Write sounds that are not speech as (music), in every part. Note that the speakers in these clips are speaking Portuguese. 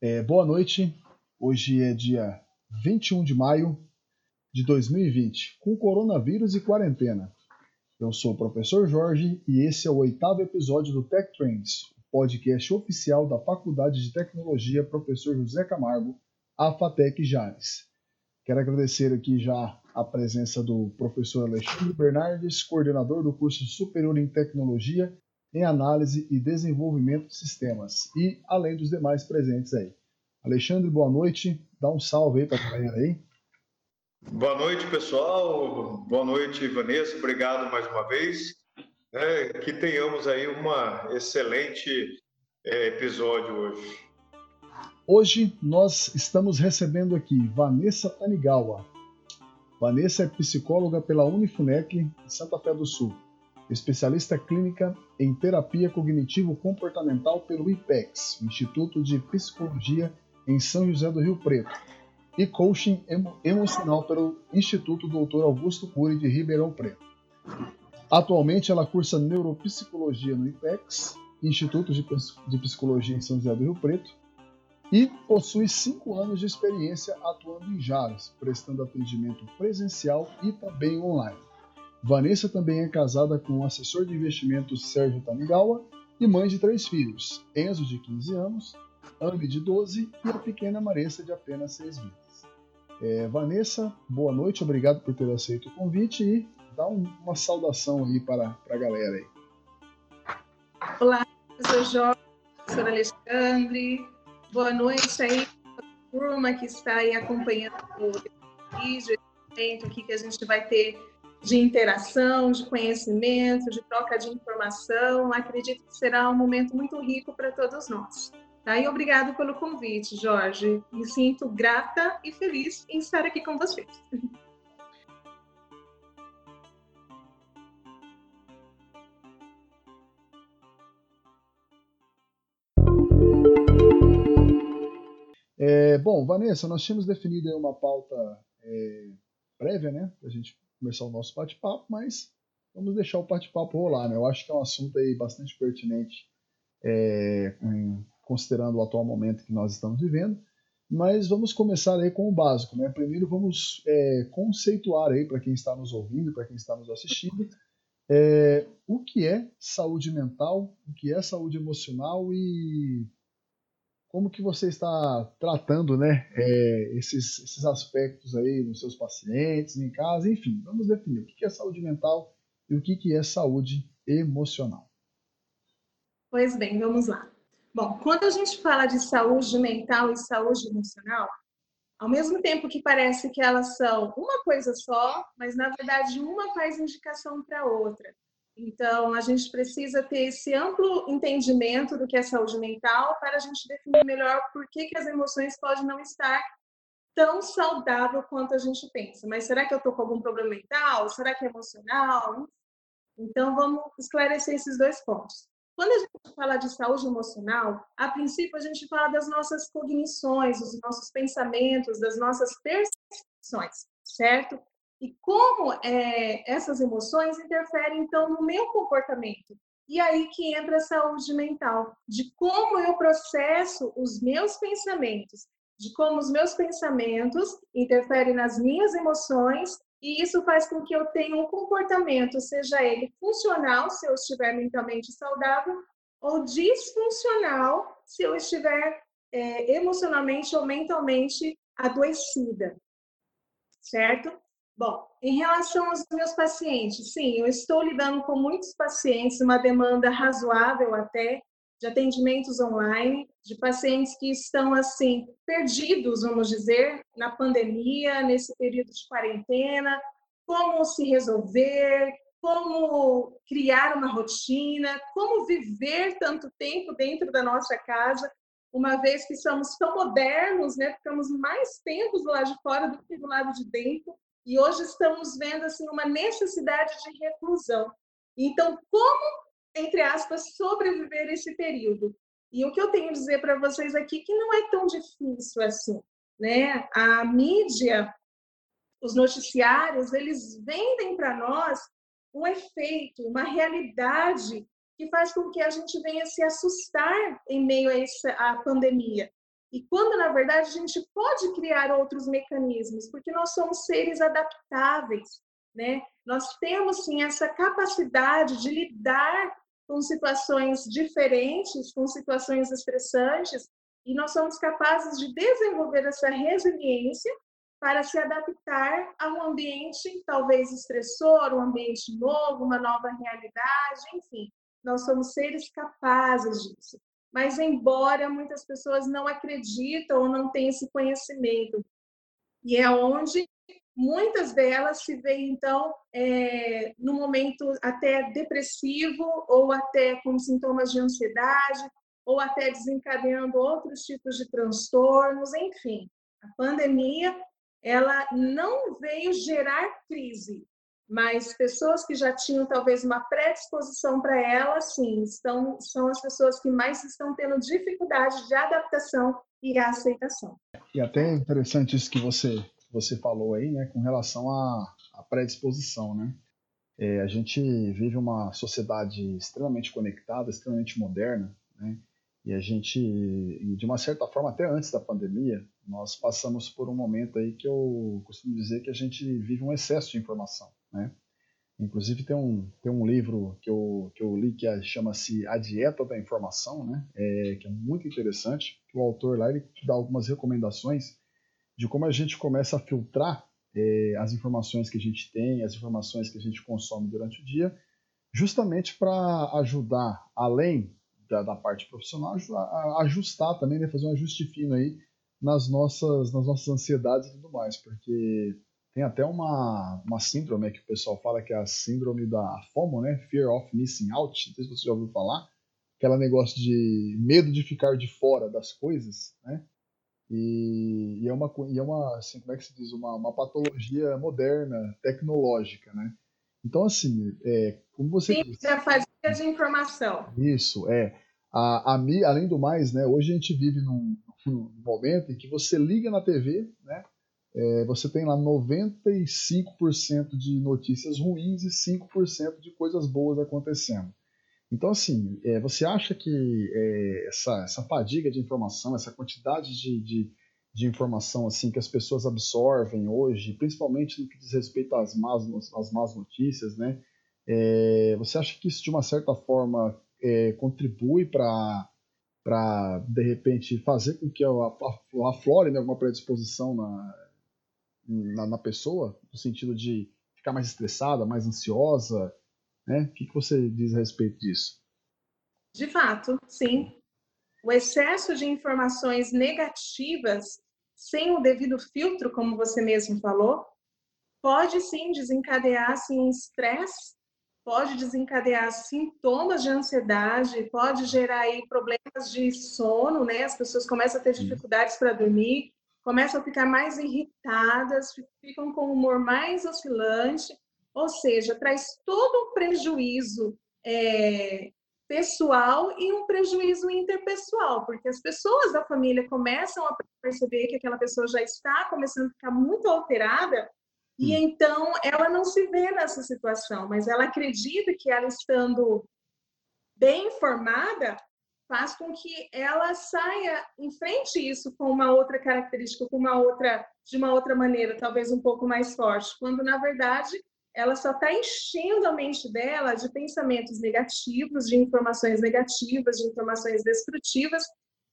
É, boa noite. Hoje é dia 21 de maio de 2020, com coronavírus e quarentena. Eu sou o professor Jorge e esse é o oitavo episódio do Tech Trends, podcast oficial da Faculdade de Tecnologia Professor José Camargo, a FATEC Jales. Quero agradecer aqui já a presença do professor Alexandre Bernardes, coordenador do curso superior em Tecnologia em Análise e Desenvolvimento de Sistemas, e além dos demais presentes aí. Alexandre, boa noite. Dá um salve aí para a galera aí. Boa noite, pessoal. Boa noite, Vanessa. Obrigado mais uma vez. É, que tenhamos aí uma excelente é, episódio hoje. Hoje nós estamos recebendo aqui Vanessa Tanigawa. Vanessa é psicóloga pela Unifunec de Santa Fé do Sul, especialista clínica em terapia cognitivo-comportamental pelo IPEX, Instituto de Psicologia em São José do Rio Preto, e coaching emo emocional pelo Instituto Dr. Augusto Cury de Ribeirão Preto. Atualmente ela cursa neuropsicologia no IPEX, Instituto de Psicologia em São José do Rio Preto, e possui cinco anos de experiência atuando em Jales, prestando atendimento presencial e também online. Vanessa também é casada com o assessor de investimentos Sérgio Tanigawa e mãe de três filhos, Enzo, de 15 anos, Anne, de 12 e a pequena Maressa, de apenas 6 meses. É, Vanessa, boa noite, obrigado por ter aceito o convite e dá um, uma saudação aí para, para a galera aí. Olá, professor Jorge, professor Alexandre, Boa noite aí, turma que está aí acompanhando o vídeo, evento aqui que a gente vai ter de interação, de conhecimento, de troca de informação. Acredito que será um momento muito rico para todos nós. Tá? E obrigado pelo convite, Jorge. Me sinto grata e feliz em estar aqui com vocês. É, bom, Vanessa, nós tínhamos definido uma pauta é, prévia, né, para a gente começar o nosso bate-papo, mas vamos deixar o bate-papo rolar, né? Eu acho que é um assunto aí bastante pertinente, é, considerando o atual momento que nós estamos vivendo. Mas vamos começar aí com o básico, né? Primeiro vamos é, conceituar aí para quem está nos ouvindo, para quem está nos assistindo, é, o que é saúde mental, o que é saúde emocional e como que você está tratando né, é, esses, esses aspectos aí nos seus pacientes, em casa, enfim, vamos definir o que é saúde mental e o que é saúde emocional. Pois bem, vamos lá. Bom, quando a gente fala de saúde mental e saúde emocional, ao mesmo tempo que parece que elas são uma coisa só, mas na verdade uma faz indicação para outra. Então, a gente precisa ter esse amplo entendimento do que é saúde mental para a gente definir melhor por que, que as emoções podem não estar tão saudável quanto a gente pensa. Mas será que eu estou com algum problema mental? Será que é emocional? Então, vamos esclarecer esses dois pontos. Quando a gente fala de saúde emocional, a princípio a gente fala das nossas cognições, dos nossos pensamentos, das nossas percepções, certo? E como é, essas emoções interferem, então, no meu comportamento. E aí que entra a saúde mental, de como eu processo os meus pensamentos, de como os meus pensamentos interferem nas minhas emoções, e isso faz com que eu tenha um comportamento, seja ele funcional, se eu estiver mentalmente saudável, ou disfuncional, se eu estiver é, emocionalmente ou mentalmente adoecida. Certo? Bom, em relação aos meus pacientes, sim, eu estou lidando com muitos pacientes, uma demanda razoável até de atendimentos online, de pacientes que estão assim perdidos, vamos dizer, na pandemia, nesse período de quarentena, como se resolver, como criar uma rotina, como viver tanto tempo dentro da nossa casa, uma vez que somos tão modernos, né? Ficamos mais tempos do lado de fora do que do lado de dentro. E hoje estamos vendo assim uma necessidade de reclusão. Então, como, entre aspas, sobreviver esse período? E o que eu tenho a dizer para vocês aqui que não é tão difícil assim, né? A mídia os noticiários, eles vendem para nós um efeito, uma realidade que faz com que a gente venha se assustar em meio a essa a pandemia. E quando, na verdade, a gente pode criar outros mecanismos, porque nós somos seres adaptáveis, né? Nós temos, sim, essa capacidade de lidar com situações diferentes, com situações estressantes, e nós somos capazes de desenvolver essa resiliência para se adaptar a um ambiente talvez estressor, um ambiente novo, uma nova realidade, enfim. Nós somos seres capazes disso. Mas, embora muitas pessoas não acreditam ou não tenham esse conhecimento, e é onde muitas delas se veem, então, é, no momento até depressivo ou até com sintomas de ansiedade, ou até desencadeando outros tipos de transtornos, enfim. A pandemia, ela não veio gerar crise, mas pessoas que já tinham talvez uma predisposição para ela, sim, estão, são as pessoas que mais estão tendo dificuldade de adaptação e aceitação. E até interessante isso que você, você falou aí, né, com relação à, à predisposição, né? É, a gente vive uma sociedade extremamente conectada, extremamente moderna, né? E a gente, de uma certa forma, até antes da pandemia, nós passamos por um momento aí que eu costumo dizer que a gente vive um excesso de informação, né? Inclusive tem um, tem um livro que eu, que eu li que é, chama-se A Dieta da Informação, né? É, que é muito interessante. O autor lá ele dá algumas recomendações de como a gente começa a filtrar é, as informações que a gente tem, as informações que a gente consome durante o dia, justamente para ajudar, além da, da parte profissional, a, ajustar também, né, fazer um ajuste fino aí nas nossas, nas nossas ansiedades e tudo mais, porque tem até uma, uma síndrome que o pessoal fala que é a síndrome da FOMO, né? Fear of Missing Out, não sei se você já ouviu falar, aquela negócio de medo de ficar de fora das coisas, né? E, e é uma, e é uma assim, como é que se diz, uma, uma patologia moderna, tecnológica, né? Então, assim, é, como você Sim, disse... a fadiga de informação. Isso, é. A, a, além do mais, né, hoje a gente vive num, num momento em que você liga na TV, né, é, você tem lá 95% de notícias ruins e 5% de coisas boas acontecendo. Então, assim, é, você acha que é, essa, essa fadiga de informação, essa quantidade de, de de informação assim que as pessoas absorvem hoje, principalmente no que diz respeito às más, às más notícias, né? É, você acha que isso de uma certa forma é, contribui para para de repente fazer com que aflore né, alguma predisposição na, na, na, pessoa, no sentido de ficar mais estressada, mais ansiosa, né? O que, que você diz a respeito disso? De fato, sim. O excesso de informações negativas sem o devido filtro, como você mesmo falou, pode sim desencadear assim, estresse, pode desencadear sintomas de ansiedade, pode gerar aí problemas de sono, né? As pessoas começam a ter dificuldades para dormir, começam a ficar mais irritadas, ficam com o humor mais oscilante, ou seja, traz todo um prejuízo é, pessoal e um prejuízo interpessoal, porque as pessoas da família começam a perceber que aquela pessoa já está começando a ficar muito alterada e hum. então ela não se vê nessa situação, mas ela acredita que ela estando bem informada faz com que ela saia em frente isso com uma outra característica, com uma outra de uma outra maneira, talvez um pouco mais forte, quando na verdade ela só está enchendo a mente dela de pensamentos negativos, de informações negativas, de informações destrutivas,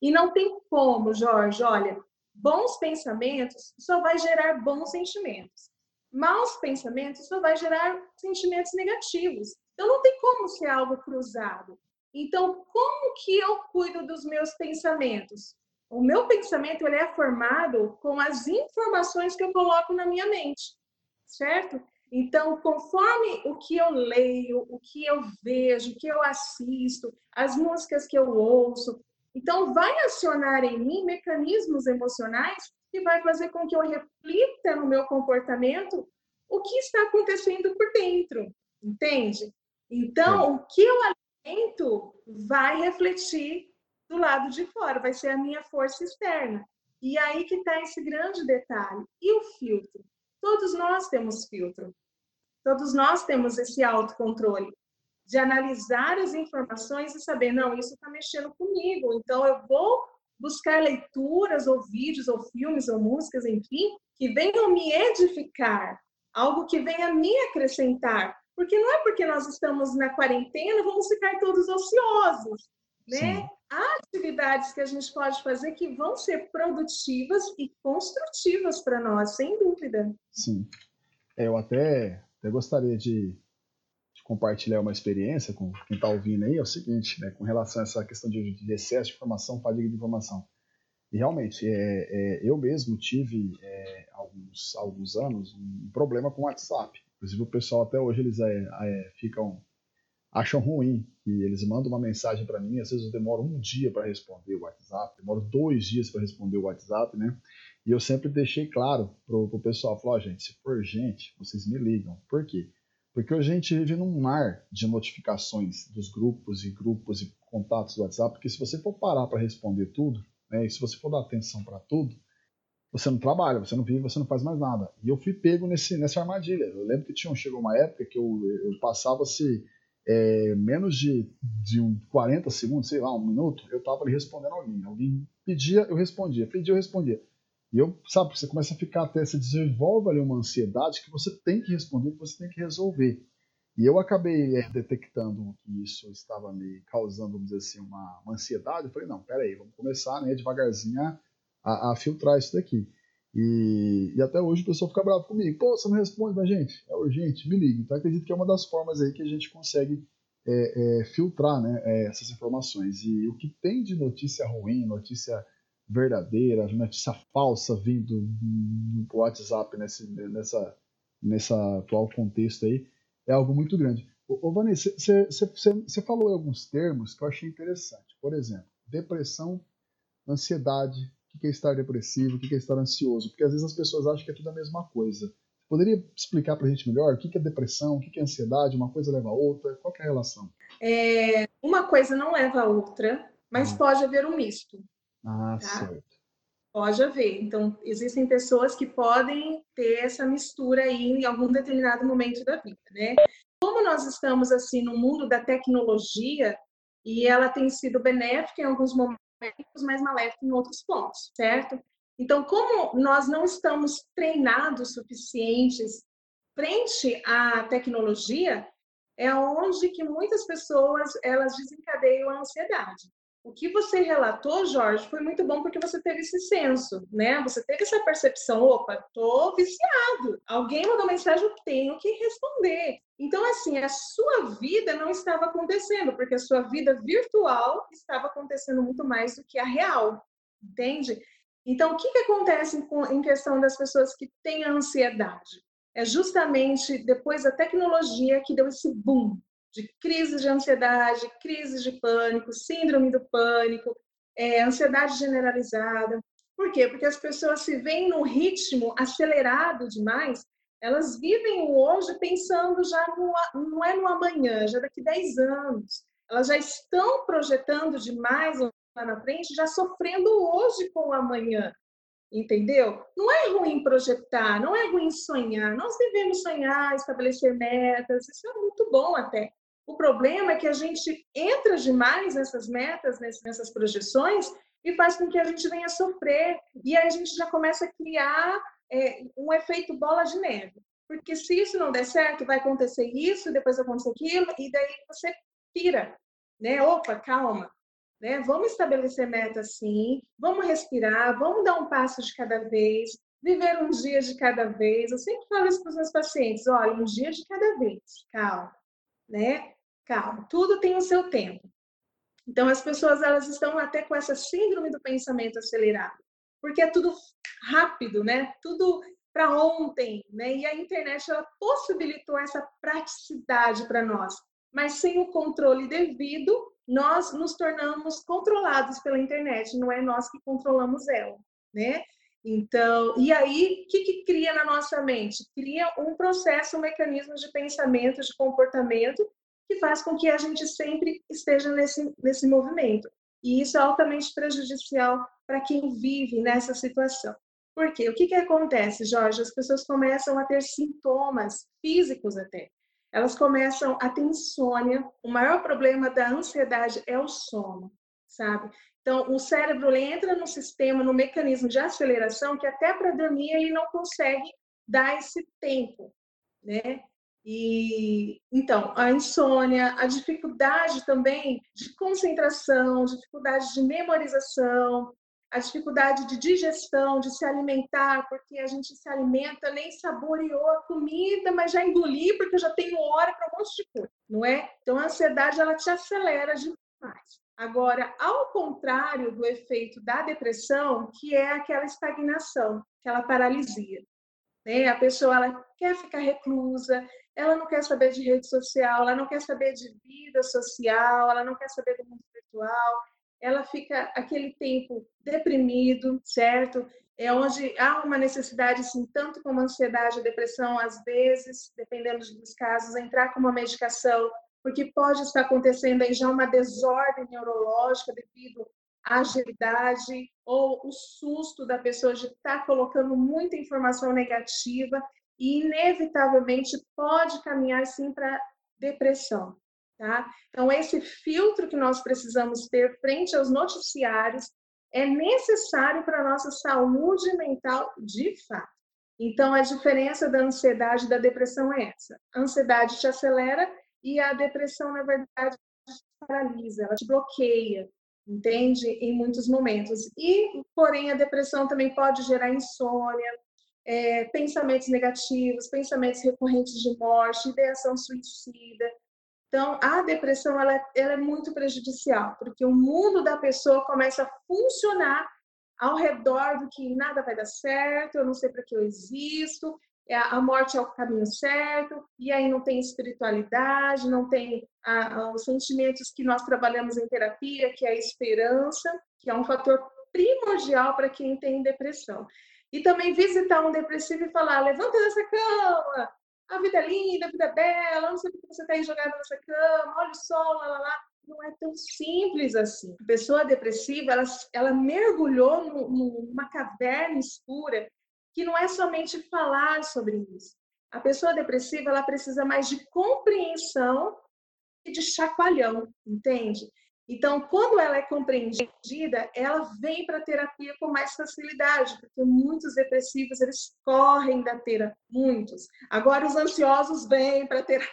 e não tem como, Jorge, olha, bons pensamentos só vai gerar bons sentimentos. Maus pensamentos só vai gerar sentimentos negativos. Então não tem como ser algo cruzado. Então, como que eu cuido dos meus pensamentos? O meu pensamento ele é formado com as informações que eu coloco na minha mente, certo? Então, conforme o que eu leio, o que eu vejo, o que eu assisto, as músicas que eu ouço, então vai acionar em mim mecanismos emocionais que vai fazer com que eu reflita no meu comportamento o que está acontecendo por dentro, entende? Então, é. o que eu vai refletir do lado de fora, vai ser a minha força externa. E aí que está esse grande detalhe. E o filtro? todos nós temos filtro. Todos nós temos esse autocontrole de analisar as informações e saber, não, isso está mexendo comigo, então eu vou buscar leituras, ou vídeos, ou filmes, ou músicas, enfim, que venham me edificar, algo que venha me acrescentar. Porque não é porque nós estamos na quarentena, vamos ficar todos ociosos, né? Sim. Há atividades que a gente pode fazer que vão ser produtivas e construtivas para nós, sem dúvida. Sim. É, eu até, até gostaria de, de, compartilhar uma experiência com quem está ouvindo aí. É o seguinte, né, com relação a essa questão de, de excesso de informação, fadiga de informação. E realmente, é, é, eu mesmo tive, é, alguns, alguns anos, um problema com o WhatsApp. Inclusive, o pessoal até hoje eles é, é, ficam acham ruim e eles mandam uma mensagem para mim, às vezes eu demoro um dia para responder o WhatsApp, demoro dois dias para responder o WhatsApp, né? E eu sempre deixei claro pro, pro pessoal, falou, oh, gente, se for gente, vocês me ligam. Por quê? Porque a gente vive num mar de notificações dos grupos e grupos e contatos do WhatsApp, porque se você for parar para responder tudo, né, e se você for dar atenção para tudo, você não trabalha, você não vive, você não faz mais nada. E eu fui pego nesse, nessa armadilha. Eu lembro que tinha, chegou uma época que eu, eu passava se é, menos de, de um 40 segundos, sei lá, um minuto, eu estava ali respondendo alguém. Alguém pedia, eu respondia, pedia, eu respondia. E eu, sabe, você começa a ficar até, você desenvolve ali uma ansiedade que você tem que responder, que você tem que resolver. E eu acabei é, detectando que isso estava me causando, vamos dizer assim, uma, uma ansiedade. Eu falei, não, peraí, vamos começar né, devagarzinho a, a, a filtrar isso daqui. E, e, até hoje o pessoal fica bravo comigo. Pô, você não responde pra gente? É urgente, me liga. Então acredito que é uma das formas aí que a gente consegue é, é, filtrar né, é, essas informações. E o que tem de notícia ruim, notícia verdadeira, notícia falsa vindo no WhatsApp nesse, nessa, nessa atual contexto aí, é algo muito grande. Ô, ô Vanessa, você falou alguns termos que eu achei interessante. Por exemplo, depressão, ansiedade, o que é estar depressivo, o que é estar ansioso, porque às vezes as pessoas acham que é tudo a mesma coisa. Poderia explicar para a gente melhor o que é depressão, o que é ansiedade, uma coisa leva a outra, qual é a relação? É, uma coisa não leva a outra, mas ah. pode haver um misto. Ah, tá? certo. Pode haver. Então, existem pessoas que podem ter essa mistura aí em algum determinado momento da vida, né? Como nós estamos assim no mundo da tecnologia e ela tem sido benéfica em alguns momentos mas maléfico em outros pontos, certo? Então, como nós não estamos treinados suficientes frente à tecnologia, é onde que muitas pessoas elas desencadeiam a ansiedade. O que você relatou, Jorge, foi muito bom porque você teve esse senso, né? Você teve essa percepção, opa, tô viciado. Alguém mandou mensagem, eu tenho que responder. Então, assim, a sua vida não estava acontecendo, porque a sua vida virtual estava acontecendo muito mais do que a real, entende? Então, o que, que acontece em questão das pessoas que têm ansiedade? É justamente depois da tecnologia que deu esse boom, de crises de ansiedade, crises de pânico, síndrome do pânico, é, ansiedade generalizada. Por quê? Porque as pessoas se veem num ritmo acelerado demais, elas vivem o hoje pensando já no, não é no amanhã, já daqui 10 anos. Elas já estão projetando demais lá na frente, já sofrendo hoje com o amanhã. Entendeu? Não é ruim projetar, não é ruim sonhar. Nós devemos sonhar, estabelecer metas, isso é muito bom até. O problema é que a gente entra demais nessas metas, nessas projeções, e faz com que a gente venha sofrer. E aí a gente já começa a criar é, um efeito bola de neve. Porque se isso não der certo, vai acontecer isso, depois acontecer aquilo, e daí você pira. Né? Opa, calma. Né? Vamos estabelecer metas sim, vamos respirar, vamos dar um passo de cada vez, viver um dia de cada vez. Eu sempre falo isso para os meus pacientes: olha, um dia de cada vez, calma né? Calma, tudo tem o seu tempo. Então as pessoas elas estão até com essa síndrome do pensamento acelerado, porque é tudo rápido, né? Tudo para ontem, né? E a internet ela possibilitou essa praticidade para nós, mas sem o controle devido, nós nos tornamos controlados pela internet, não é nós que controlamos ela, né? Então, e aí, o que, que cria na nossa mente? Cria um processo, um mecanismo de pensamento, de comportamento, que faz com que a gente sempre esteja nesse, nesse movimento. E isso é altamente prejudicial para quem vive nessa situação. Por quê? O que, que acontece, Jorge? As pessoas começam a ter sintomas físicos até. Elas começam a ter insônia. O maior problema da ansiedade é o sono, sabe? Então, o cérebro entra no sistema, no mecanismo de aceleração, que até para dormir ele não consegue dar esse tempo, né? E então, a insônia, a dificuldade também de concentração, dificuldade de memorização, a dificuldade de digestão, de se alimentar, porque a gente se alimenta, nem saboreou a comida, mas já engoli porque eu já tenho hora para um monte de coisa, não é? Então a ansiedade ela te acelera demais. Agora, ao contrário do efeito da depressão, que é aquela estagnação, aquela paralisia. Né? A pessoa ela quer ficar reclusa, ela não quer saber de rede social, ela não quer saber de vida social, ela não quer saber do mundo virtual, ela fica aquele tempo deprimido, certo? É onde há uma necessidade, sim, tanto como ansiedade, a depressão, às vezes, dependendo dos casos, entrar com uma medicação, porque pode estar acontecendo aí já uma desordem neurológica devido à agilidade ou o susto da pessoa de estar colocando muita informação negativa e inevitavelmente pode caminhar sim para depressão. Tá? Então, esse filtro que nós precisamos ter frente aos noticiários é necessário para a nossa saúde mental de fato. Então, a diferença da ansiedade e da depressão é essa. A ansiedade te acelera e a depressão, na verdade, paralisa, ela te bloqueia, entende? Em muitos momentos. E, porém, a depressão também pode gerar insônia, é, pensamentos negativos, pensamentos recorrentes de morte, ideação suicida, então, a depressão ela, ela é muito prejudicial, porque o mundo da pessoa começa a funcionar ao redor do que nada vai dar certo, eu não sei para que eu existo, a morte é o caminho certo, e aí não tem espiritualidade, não tem a, os sentimentos que nós trabalhamos em terapia, que é a esperança, que é um fator primordial para quem tem depressão. E também visitar um depressivo e falar: levanta dessa cama, a vida é linda, a vida é bela, não sei por que você está aí jogada nessa cama, olha o sol, lá, lá, lá. Não é tão simples assim. A pessoa depressiva, ela, ela mergulhou numa caverna escura que não é somente falar sobre isso. A pessoa depressiva, ela precisa mais de compreensão e de chacoalhão, entende? Então, quando ela é compreendida, ela vem para a terapia com mais facilidade, porque muitos depressivos eles correm da terapia, muitos. Agora os ansiosos vêm para a terapia.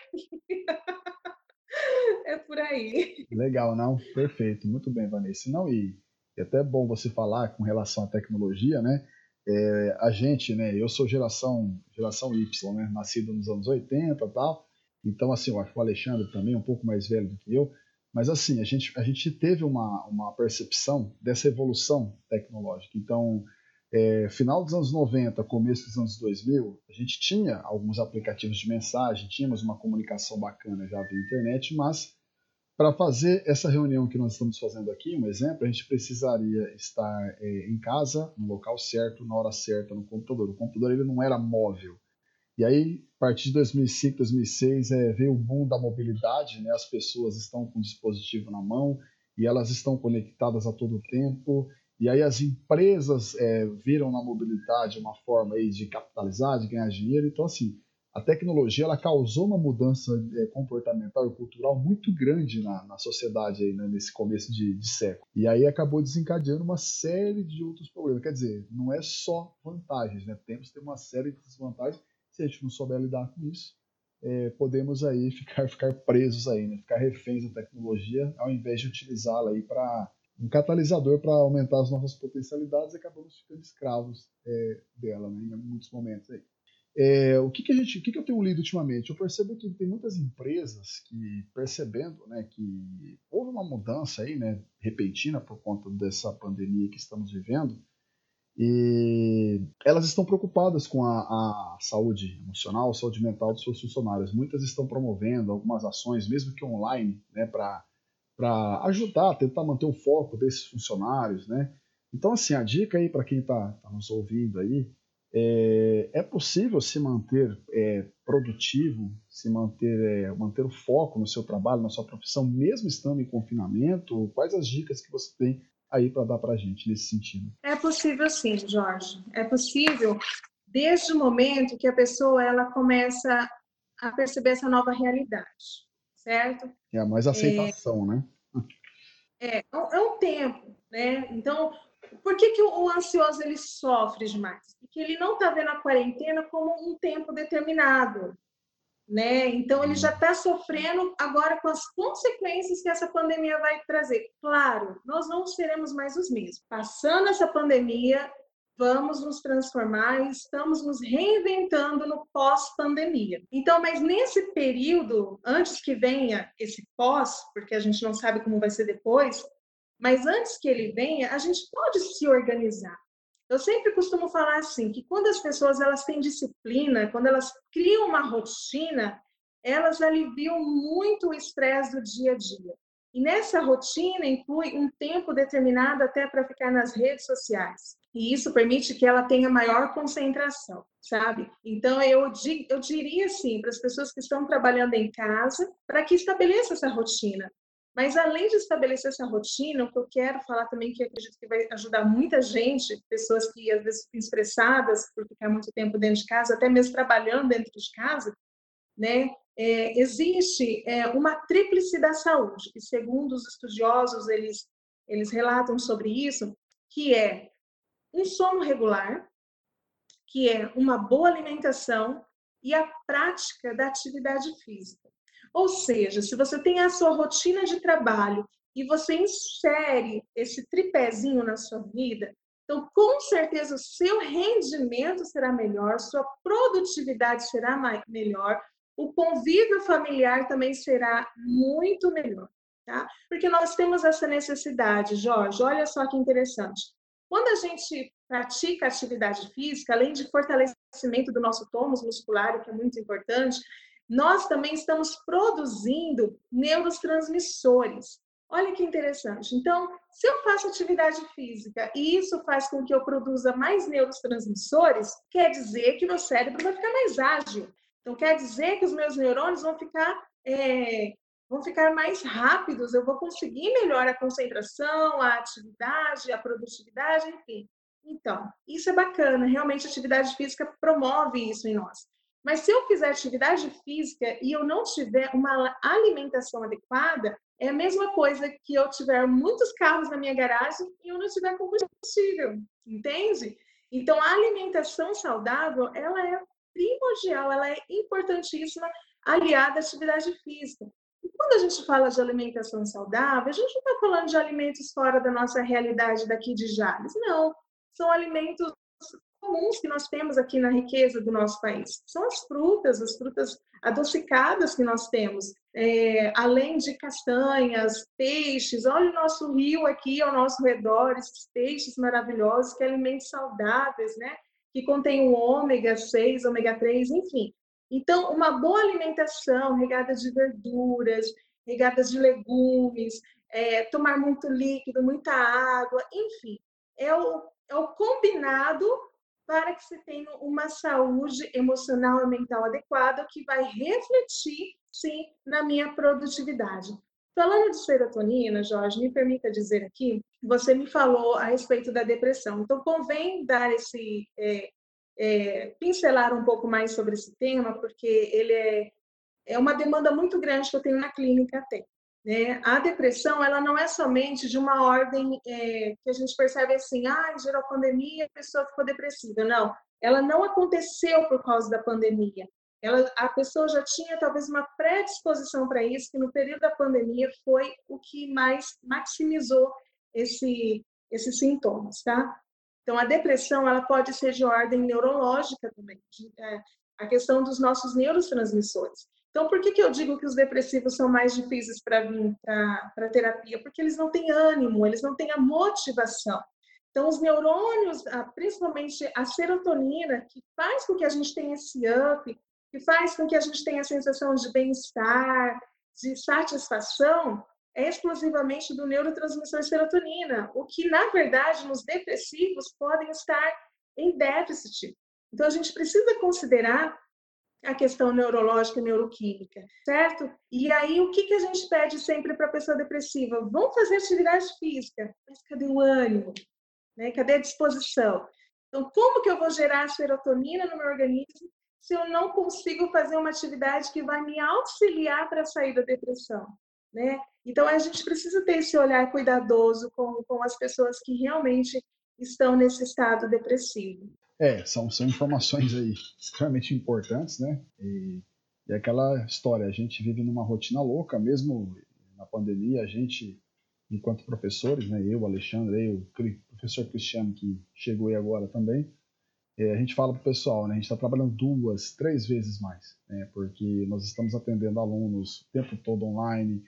(laughs) é por aí. Legal, não? Perfeito, muito bem, Vanessa. Não e é até bom você falar com relação à tecnologia, né? É, a gente, né? Eu sou geração geração Y, né? Nascido nos anos 80 e tal. Então, assim, eu acho que o Alexandre também é um pouco mais velho do que eu. Mas assim, a gente, a gente teve uma, uma percepção dessa evolução tecnológica. Então, é, final dos anos 90, começo dos anos 2000, a gente tinha alguns aplicativos de mensagem, tínhamos uma comunicação bacana já via internet, mas para fazer essa reunião que nós estamos fazendo aqui, um exemplo, a gente precisaria estar é, em casa, no local certo, na hora certa, no computador. O computador ele não era móvel. E aí, a partir de 2005, 2006, é, veio o boom da mobilidade, né? as pessoas estão com o dispositivo na mão e elas estão conectadas a todo tempo. E aí as empresas é, viram na mobilidade uma forma aí de capitalizar, de ganhar dinheiro. Então, assim, a tecnologia ela causou uma mudança é, comportamental e cultural muito grande na, na sociedade aí, né, nesse começo de, de, século. E aí acabou desencadeando uma série de outros problemas. Quer dizer, não é só vantagens, né? Temos ter uma série de desvantagens se a gente não souber lidar com isso, é, podemos aí (laughs) ficar, ficar presos aí, né? ficar reféns da tecnologia, ao invés de utilizá-la aí para um catalisador para aumentar as nossas potencialidades, acabamos ficando escravos é, dela, né? em muitos momentos aí. É, o que, que a gente, o que, que eu tenho lido ultimamente? Eu percebo que tem muitas empresas que percebendo, né, que houve uma mudança aí, né, repentina por conta dessa pandemia que estamos vivendo, e elas estão preocupadas com a, a, saúde emocional, a saúde mental dos seus funcionários. Muitas estão promovendo algumas ações, mesmo que online, né, para ajudar, tentar manter o foco desses funcionários. Né? Então, assim, a dica aí para quem está tá nos ouvindo aí, é, é, possível se manter é, produtivo, se manter, é, manter o foco no seu trabalho, na sua profissão, mesmo estando em confinamento? Quais as dicas que você tem aí para dar para a gente nesse sentido? É possível sim, Jorge. É possível desde o momento que a pessoa ela começa a perceber essa nova realidade, certo? É mais aceitação, é, né? É, é um tempo, né? Então, por que, que o ansioso ele sofre demais? Porque ele não está vendo a quarentena como um tempo determinado, né? Então ele já está sofrendo agora com as consequências que essa pandemia vai trazer. Claro, nós não seremos mais os mesmos. Passando essa pandemia, vamos nos transformar e estamos nos reinventando no pós-pandemia. Então, mas nesse período, antes que venha esse pós, porque a gente não sabe como vai ser depois, mas antes que ele venha, a gente pode se organizar. Eu sempre costumo falar assim, que quando as pessoas elas têm disciplina, quando elas criam uma rotina, elas aliviam muito o estresse do dia a dia. E nessa rotina inclui um tempo determinado até para ficar nas redes sociais. E isso permite que ela tenha maior concentração, sabe? Então, eu, eu diria assim para as pessoas que estão trabalhando em casa, para que estabeleça essa rotina. Mas além de estabelecer essa rotina, o que eu quero falar também, que acredito que vai ajudar muita gente, pessoas que às vezes ficam estressadas por ficar muito tempo dentro de casa, até mesmo trabalhando dentro de casa, né? É, existe é, uma tríplice da saúde, e segundo os estudiosos, eles, eles relatam sobre isso, que é um sono regular, que é uma boa alimentação e a prática da atividade física. Ou seja, se você tem a sua rotina de trabalho e você insere esse tripézinho na sua vida, então com certeza o seu rendimento será melhor, sua produtividade será melhor, o convívio familiar também será muito melhor, tá? Porque nós temos essa necessidade, Jorge, olha só que interessante. Quando a gente pratica atividade física, além de fortalecimento do nosso tônus muscular, que é muito importante, nós também estamos produzindo neurotransmissores. Olha que interessante. Então, se eu faço atividade física e isso faz com que eu produza mais neurotransmissores, quer dizer que meu cérebro vai ficar mais ágil. Então, quer dizer que os meus neurônios vão ficar, é, vão ficar mais rápidos, eu vou conseguir melhorar a concentração, a atividade, a produtividade, enfim. Então, isso é bacana. Realmente, a atividade física promove isso em nós. Mas se eu fizer atividade física e eu não tiver uma alimentação adequada, é a mesma coisa que eu tiver muitos carros na minha garagem e eu não tiver combustível, entende? Então a alimentação saudável, ela é primordial, ela é importantíssima aliada à atividade física. E quando a gente fala de alimentação saudável, a gente não está falando de alimentos fora da nossa realidade daqui de Jales, não. São alimentos comuns que nós temos aqui na riqueza do nosso país. São as frutas, as frutas adocicadas que nós temos, é, além de castanhas, peixes. Olha o nosso rio aqui ao nosso redor, esses peixes maravilhosos, que alimentos saudáveis, né? Que contêm o ômega 6, ômega 3, enfim. Então, uma boa alimentação regada de verduras, regadas de legumes, é, tomar muito líquido, muita água, enfim, é o, é o combinado para que você tenha uma saúde emocional e mental adequada, que vai refletir, sim, na minha produtividade. Falando de serotonina, Jorge, me permita dizer aqui, você me falou a respeito da depressão, então convém dar esse, é, é, pincelar um pouco mais sobre esse tema, porque ele é, é uma demanda muito grande que eu tenho na clínica até. Né? A depressão, ela não é somente de uma ordem é, que a gente percebe assim, ah, gerou pandemia, a pessoa ficou depressiva. Não, ela não aconteceu por causa da pandemia. Ela, a pessoa já tinha talvez uma predisposição para isso, que no período da pandemia foi o que mais maximizou esse, esses sintomas, tá? Então, a depressão, ela pode ser de ordem neurológica também, de, é, a questão dos nossos neurotransmissores. Então, por que, que eu digo que os depressivos são mais difíceis para vir para a terapia? Porque eles não têm ânimo, eles não têm a motivação. Então, os neurônios, principalmente a serotonina, que faz com que a gente tenha esse up, que faz com que a gente tenha a sensação de bem-estar, de satisfação, é exclusivamente do neurotransmissor serotonina, o que, na verdade, nos depressivos podem estar em déficit. Então, a gente precisa considerar a questão neurológica, neuroquímica, certo? E aí, o que, que a gente pede sempre para a pessoa depressiva? Vamos fazer atividade física, mas cadê o ânimo? Né? Cadê a disposição? Então, como que eu vou gerar serotonina no meu organismo se eu não consigo fazer uma atividade que vai me auxiliar para sair da depressão? Né? Então, a gente precisa ter esse olhar cuidadoso com, com as pessoas que realmente estão nesse estado depressivo. É, são, são informações aí extremamente importantes, né? E, e aquela história, a gente vive numa rotina louca, mesmo na pandemia, a gente, enquanto professores, né? Eu, Alexandre, eu, o professor Cristiano, que chegou aí agora também, é, a gente fala para o pessoal, né? A gente está trabalhando duas, três vezes mais, né? Porque nós estamos atendendo alunos o tempo todo online,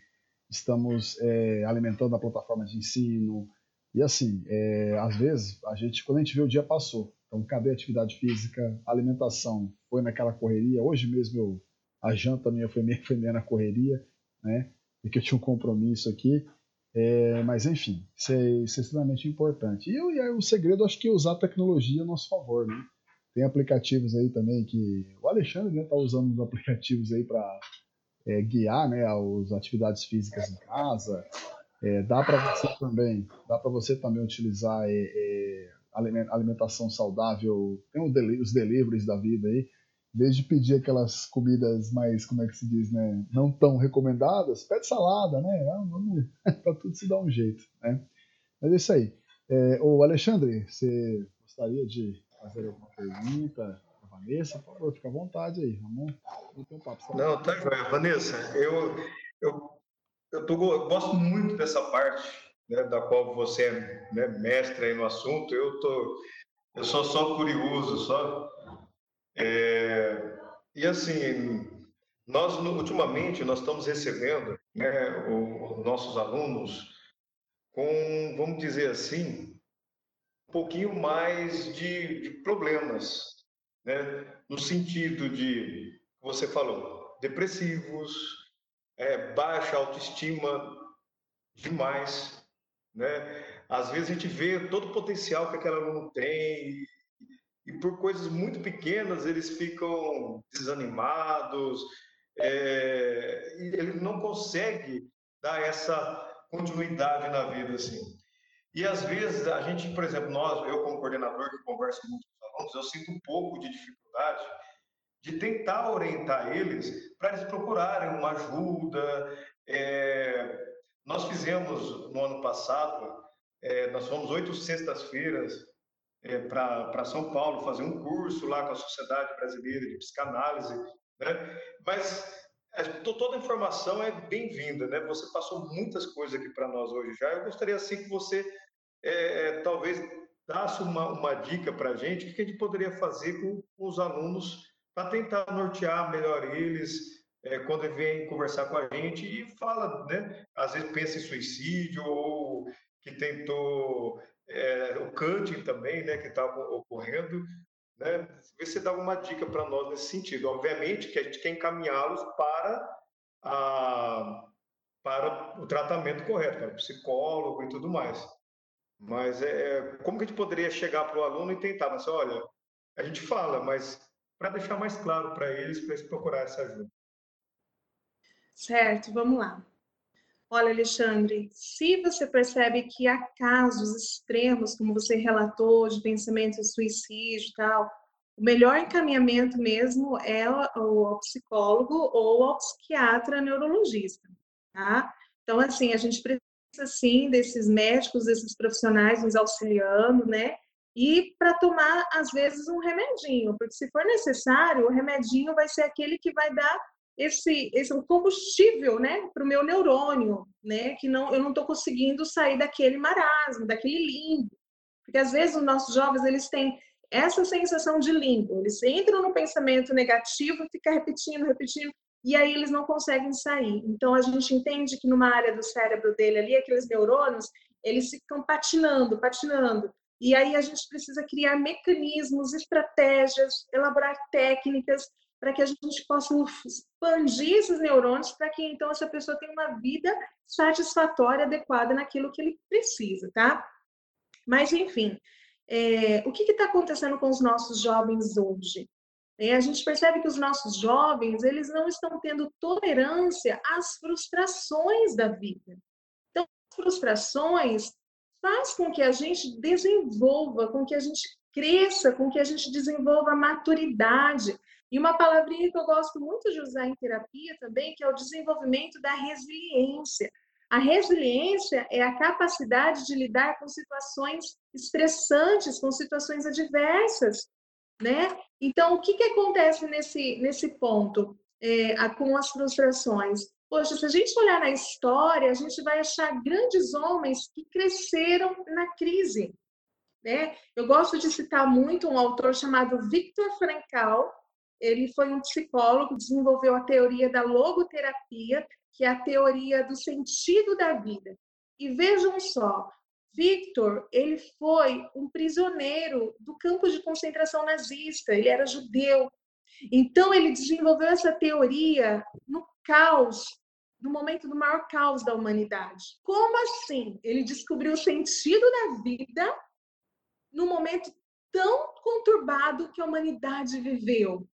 estamos é, alimentando a plataforma de ensino, e assim, é, às vezes, a gente, quando a gente vê o dia passou, então, cadê a atividade física, alimentação? Foi naquela correria. Hoje mesmo eu, a janta minha foi meio, (laughs) foi meio na correria, né? Porque eu tinha um compromisso aqui. É, mas, enfim, isso é, isso é, extremamente importante. E, e aí, o segredo, acho que é usar a tecnologia a nosso favor, né? Tem aplicativos aí também que o Alexandre está né, usando os aplicativos aí para é, guiar né, as atividades físicas em casa. É, dá para você também, dá para você também utilizar é, é alimentação saudável, tem os deliveries da vida aí, desde pedir aquelas comidas mais, como é que se diz, né, não tão recomendadas, pede salada, né, (laughs) para tudo se dar um jeito, né. Mas é isso aí. É, o Alexandre, você gostaria de fazer alguma pergunta? Vanessa, por favor, fica à vontade aí, vamos, vamos ter um papo. Não, tá joia. Vanessa, eu, eu, eu, tô, gosto muito dessa parte né, da qual você é né, mestre no assunto, eu tô, eu sou só curioso, só. É, e assim, nós ultimamente nós estamos recebendo né, os nossos alunos com, vamos dizer assim, um pouquinho mais de, de problemas, né, no sentido de, você falou, depressivos, é, baixa autoestima demais, né? Às vezes a gente vê todo o potencial que aquele aluno tem e, e por coisas muito pequenas eles ficam desanimados, é, ele não consegue dar essa continuidade na vida assim. E às vezes a gente, por exemplo, nós, eu como coordenador que converso com muitos alunos, eu sinto um pouco de dificuldade de tentar orientar eles para eles procurarem uma ajuda, é, nós fizemos no ano passado, é, nós fomos oito sextas-feiras é, para São Paulo fazer um curso lá com a Sociedade Brasileira de Psicanálise, né? Mas é, toda a informação é bem-vinda, né? Você passou muitas coisas aqui para nós hoje já. Eu gostaria assim que você é, talvez dasse uma, uma dica para a gente, o que a gente poderia fazer com os alunos para tentar nortear melhor eles, é, quando vem conversar com a gente e fala, né? Às vezes pensa em suicídio ou que tentou é, o cutting também, né? Que estava ocorrendo, né? Se dá alguma dica para nós nesse sentido. Obviamente que a gente quer encaminhá-los para a para o tratamento correto, para o psicólogo e tudo mais. Mas é, é como que a gente poderia chegar para o aluno e tentar, mas olha, a gente fala, mas para deixar mais claro para eles, para eles procurar essa ajuda. Certo, vamos lá. Olha, Alexandre, se você percebe que há casos extremos, como você relatou, de pensamento de suicídio e tal, o melhor encaminhamento mesmo é o psicólogo ou ao psiquiatra neurologista, tá? Então, assim, a gente precisa, sim, desses médicos, desses profissionais nos auxiliando, né? E para tomar, às vezes, um remedinho, porque se for necessário, o remedinho vai ser aquele que vai dar esse, esse um combustível, né, para o meu neurônio, né, que não, eu não estou conseguindo sair daquele marasmo, daquele limbo, porque às vezes os nossos jovens eles têm essa sensação de limbo, eles entram no pensamento negativo, fica repetindo, repetindo, e aí eles não conseguem sair. Então a gente entende que numa área do cérebro dele ali, aqueles neurônios, eles ficam patinando, patinando. E aí a gente precisa criar mecanismos, estratégias, elaborar técnicas para que a gente possa expandir esses neurônios para que então essa pessoa tenha uma vida satisfatória, adequada naquilo que ele precisa, tá? Mas, enfim, é, o que está acontecendo com os nossos jovens hoje? a gente percebe que os nossos jovens, eles não estão tendo tolerância às frustrações da vida. Então, as frustrações faz com que a gente desenvolva, com que a gente cresça, com que a gente desenvolva maturidade. E uma palavrinha que eu gosto muito de usar em terapia também, que é o desenvolvimento da resiliência. A resiliência é a capacidade de lidar com situações estressantes, com situações adversas, né? Então, o que, que acontece nesse, nesse ponto é, com as frustrações? Poxa, se a gente olhar na história, a gente vai achar grandes homens que cresceram na crise. Né? Eu gosto de citar muito um autor chamado Viktor Frankl. Ele foi um psicólogo, desenvolveu a teoria da logoterapia, que é a teoria do sentido da vida. E vejam só, Victor, ele foi um prisioneiro do campo de concentração nazista, ele era judeu. Então ele desenvolveu essa teoria no caos no momento do maior caos da humanidade. Como assim? Ele descobriu o sentido da vida no momento tão conturbado que a humanidade viveu.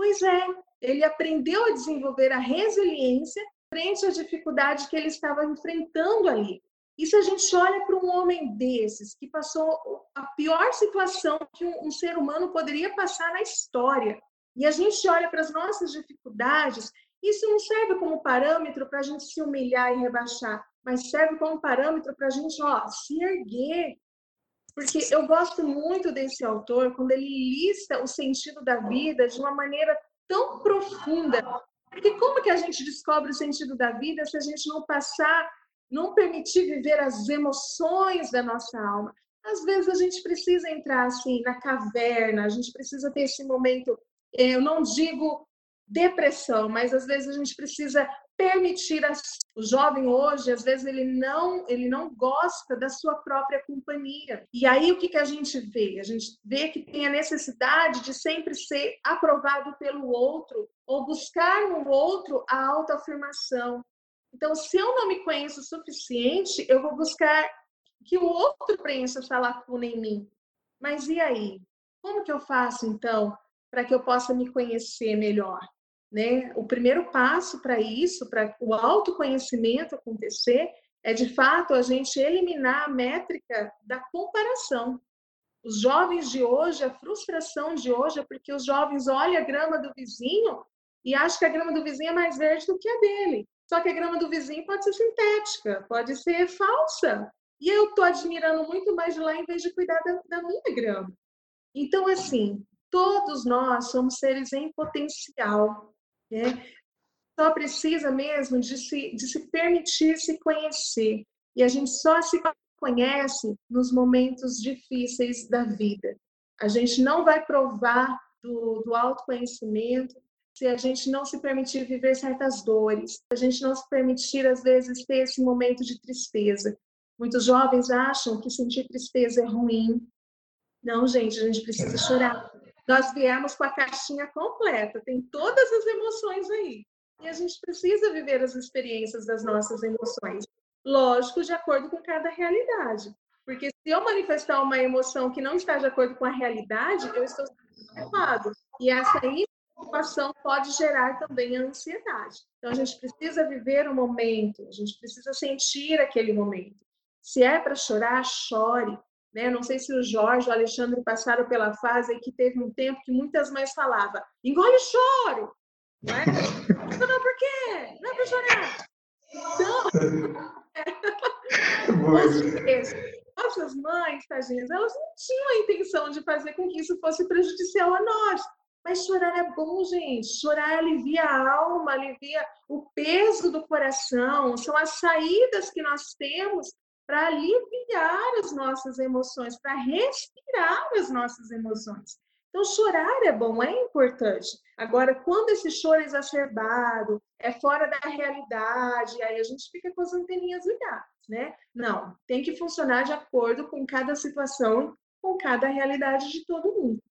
Pois é, ele aprendeu a desenvolver a resiliência frente à dificuldade que ele estava enfrentando ali. E se a gente olha para um homem desses, que passou a pior situação que um, um ser humano poderia passar na história, e a gente olha para as nossas dificuldades isso não serve como parâmetro para a gente se humilhar e rebaixar, mas serve como parâmetro para a gente ó, se erguer. Porque eu gosto muito desse autor quando ele lista o sentido da vida de uma maneira tão profunda. Porque como que a gente descobre o sentido da vida se a gente não passar, não permitir viver as emoções da nossa alma? Às vezes a gente precisa entrar assim na caverna, a gente precisa ter esse momento. Eu não digo depressão, mas às vezes a gente precisa permitir a... o jovem hoje, às vezes ele não, ele não gosta da sua própria companhia. E aí o que que a gente vê? A gente vê que tem a necessidade de sempre ser aprovado pelo outro ou buscar no outro a autoafirmação. Então, se eu não me conheço o suficiente, eu vou buscar que o outro preencha essa lacuna em mim. Mas e aí? Como que eu faço então para que eu possa me conhecer melhor? Né? O primeiro passo para isso, para o autoconhecimento acontecer, é de fato a gente eliminar a métrica da comparação. Os jovens de hoje, a frustração de hoje é porque os jovens olham a grama do vizinho e acham que a grama do vizinho é mais verde do que a dele. Só que a grama do vizinho pode ser sintética, pode ser falsa. E eu estou admirando muito mais de lá em vez de cuidar da, da minha grama. Então, assim, todos nós somos seres em potencial. Né? Só precisa mesmo de se, de se permitir se conhecer. E a gente só se conhece nos momentos difíceis da vida. A gente não vai provar do, do autoconhecimento se a gente não se permitir viver certas dores, se a gente não se permitir, às vezes, ter esse momento de tristeza. Muitos jovens acham que sentir tristeza é ruim. Não, gente, a gente precisa chorar nós viemos com a caixinha completa, tem todas as emoções aí. E a gente precisa viver as experiências das nossas emoções. Lógico, de acordo com cada realidade. Porque se eu manifestar uma emoção que não está de acordo com a realidade, eu estou errado. E essa informação pode gerar também a ansiedade. Então, a gente precisa viver o momento, a gente precisa sentir aquele momento. Se é para chorar, chore. Né? Não sei se o Jorge ou o Alexandre passaram pela fase que teve um tempo que muitas mães falavam: engole o choro! Não, é? não, por quê? Não é para chorar. Então, (laughs) nossas mães, tadinhas, elas não tinham a intenção de fazer com que isso fosse prejudicial a nós. Mas chorar é bom, gente. Chorar alivia a alma, alivia o peso do coração. São as saídas que nós temos para aliviar as nossas emoções, para respirar as nossas emoções. Então, chorar é bom, é importante. Agora, quando esse choro é exacerbado, é fora da realidade, aí a gente fica com as anteninhas ligadas, né? Não, tem que funcionar de acordo com cada situação, com cada realidade de todo mundo,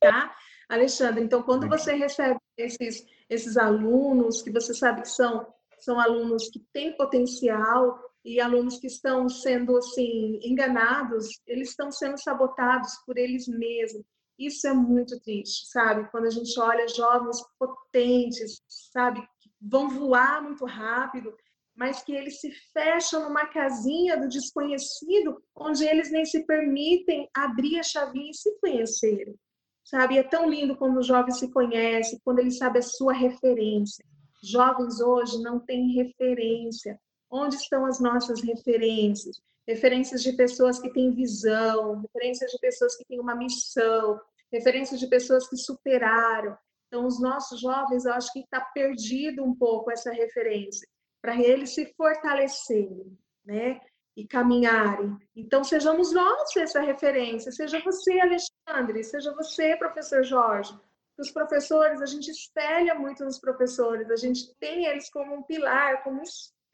tá? Alexandre, então, quando você recebe esses, esses alunos, que você sabe que são, são alunos que têm potencial, e alunos que estão sendo assim enganados, eles estão sendo sabotados por eles mesmos. Isso é muito triste, sabe? Quando a gente olha jovens potentes, sabe, que vão voar muito rápido, mas que eles se fecham numa casinha do desconhecido, onde eles nem se permitem abrir a chavinha e se conhecerem. Sabe? É tão lindo quando o jovem se conhece, quando ele sabe a sua referência. Jovens hoje não têm referência. Onde estão as nossas referências? Referências de pessoas que têm visão, referências de pessoas que têm uma missão, referências de pessoas que superaram. Então, os nossos jovens, eu acho que está perdido um pouco essa referência, para eles se fortalecerem, né? E caminharem. Então, sejamos nós essa referência, seja você, Alexandre, seja você, professor Jorge. Os professores, a gente espelha muito nos professores, a gente tem eles como um pilar, como um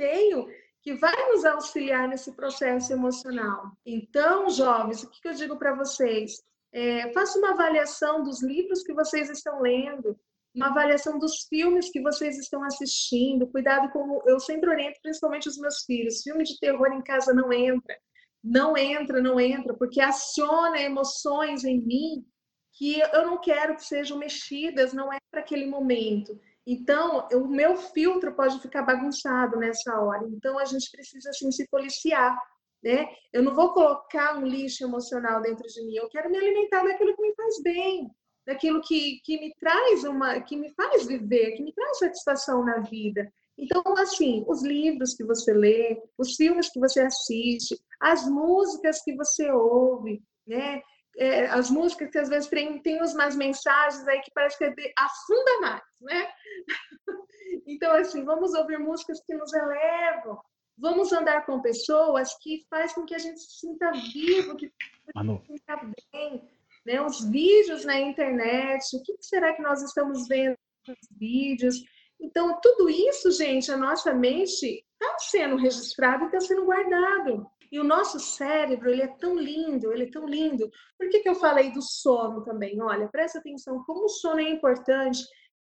esteio que vai nos auxiliar nesse processo emocional. Então, jovens, o que eu digo para vocês? É, faça uma avaliação dos livros que vocês estão lendo, uma avaliação dos filmes que vocês estão assistindo. Cuidado com. Eu sempre oriento, principalmente os meus filhos: filme de terror em casa não entra. Não entra, não entra, porque aciona emoções em mim que eu não quero que sejam mexidas, não é para aquele momento. Então, o meu filtro pode ficar bagunçado nessa hora. Então, a gente precisa assim se policiar, né? Eu não vou colocar um lixo emocional dentro de mim. Eu quero me alimentar daquilo que me faz bem, daquilo que, que me traz uma, que me faz viver, que me traz satisfação na vida. Então, assim, os livros que você lê, os filmes que você assiste, as músicas que você ouve, né? É, as músicas que às vezes tem, tem umas mensagens aí que parece que é afunda mais, né? (laughs) Então, assim, vamos ouvir músicas que nos elevam, vamos andar com pessoas que faz com que a gente se sinta vivo, que (laughs) Manu. se sinta bem, né? Os vídeos na internet, o que será que nós estamos vendo nos vídeos? Então, tudo isso, gente, a nossa mente está sendo registrado e está sendo guardado. E o nosso cérebro, ele é tão lindo, ele é tão lindo. Por que, que eu falei do sono também? Olha, presta atenção como o sono é importante,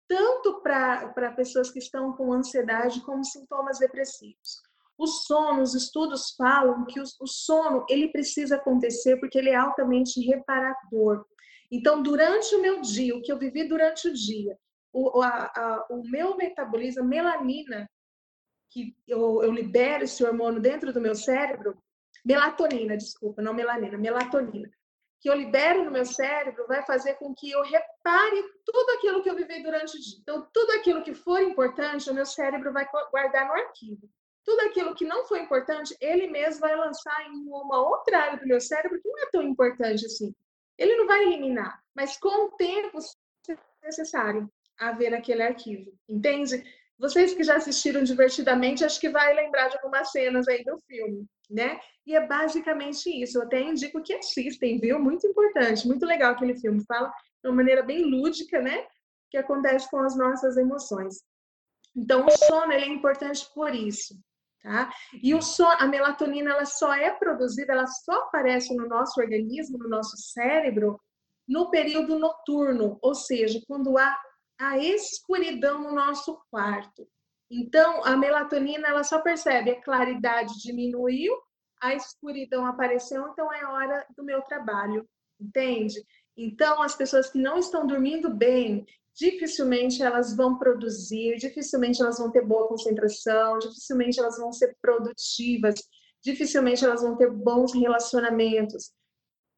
tanto para pessoas que estão com ansiedade como sintomas depressivos. O sono, os estudos falam que o, o sono, ele precisa acontecer porque ele é altamente reparador. Então, durante o meu dia, o que eu vivi durante o dia, o, a, a, o meu metabolismo, melanina, que eu, eu libero esse hormônio dentro do meu cérebro, melatonina, desculpa, não melanina, melatonina, que eu libero no meu cérebro vai fazer com que eu repare tudo aquilo que eu vivi durante o dia. Então, tudo aquilo que for importante, o meu cérebro vai guardar no arquivo. Tudo aquilo que não foi importante, ele mesmo vai lançar em uma outra área do meu cérebro que não é tão importante assim. Ele não vai eliminar, mas com o tempo é necessário haver aquele arquivo, entende? Vocês que já assistiram divertidamente, acho que vai lembrar de algumas cenas aí do filme né? E é basicamente isso. Eu até indico que assistem, viu? Muito importante, muito legal aquele filme. Fala de uma maneira bem lúdica, né? Que acontece com as nossas emoções. Então, o sono é importante por isso, tá? E o sono, a melatonina, ela só é produzida, ela só aparece no nosso organismo, no nosso cérebro, no período noturno, ou seja, quando há a escuridão no nosso quarto. Então, a melatonina ela só percebe a claridade diminuiu, a escuridão apareceu, então é hora do meu trabalho, entende? Então, as pessoas que não estão dormindo bem, dificilmente elas vão produzir, dificilmente elas vão ter boa concentração, dificilmente elas vão ser produtivas, dificilmente elas vão ter bons relacionamentos.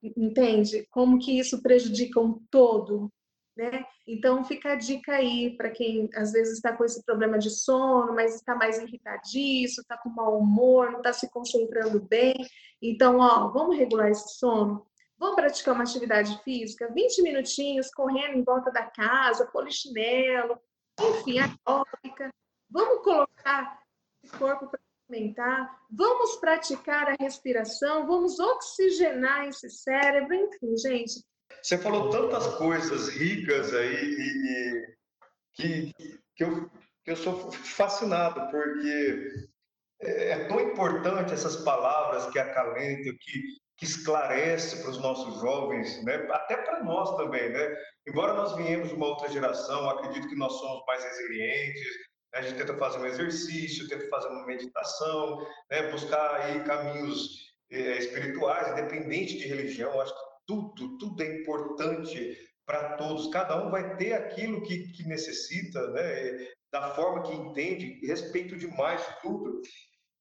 Entende? Como que isso prejudica um todo, né? Então fica a dica aí para quem às vezes está com esse problema de sono, mas está mais irritadiço, está com mau humor, não está se concentrando bem. Então, ó, vamos regular esse sono. Vamos praticar uma atividade física, 20 minutinhos correndo em volta da casa, polichinelo, enfim, aeróbica. Vamos colocar o corpo para aumentar, vamos praticar a respiração, vamos oxigenar esse cérebro, enfim, gente, você falou tantas coisas ricas aí e, e que, que, eu, que eu sou fascinado, porque é, é tão importante essas palavras que acalentam, que, que esclarece para os nossos jovens, né? até para nós também. Né? Embora nós viemos de uma outra geração, acredito que nós somos mais resilientes, né? a gente tenta fazer um exercício, tenta fazer uma meditação, né? buscar aí caminhos é, espirituais, independente de religião, acho que tudo, tudo é importante para todos. Cada um vai ter aquilo que, que necessita, né? da forma que entende, respeito demais tudo.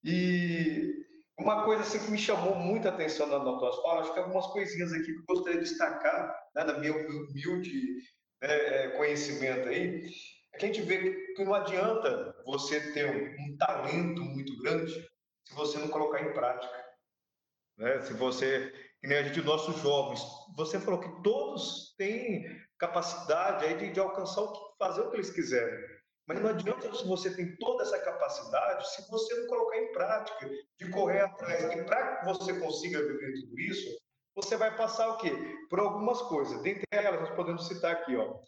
E uma coisa assim que me chamou muita atenção na, tua fala, acho que algumas coisinhas aqui que eu gostaria de destacar, né, na minha humilde né, conhecimento aí, é que a gente vê que não adianta você ter um, um talento muito grande se você não colocar em prática. Né? Se você, que nem a gente, nossos jovens, você falou que todos têm capacidade aí de, de alcançar o que, fazer o que eles quiserem. Mas não adianta se você tem toda essa capacidade se você não colocar em prática, de correr atrás. E para que você consiga viver tudo isso, você vai passar o quê? Por algumas coisas. Dentre elas, nós podemos citar aqui, ó.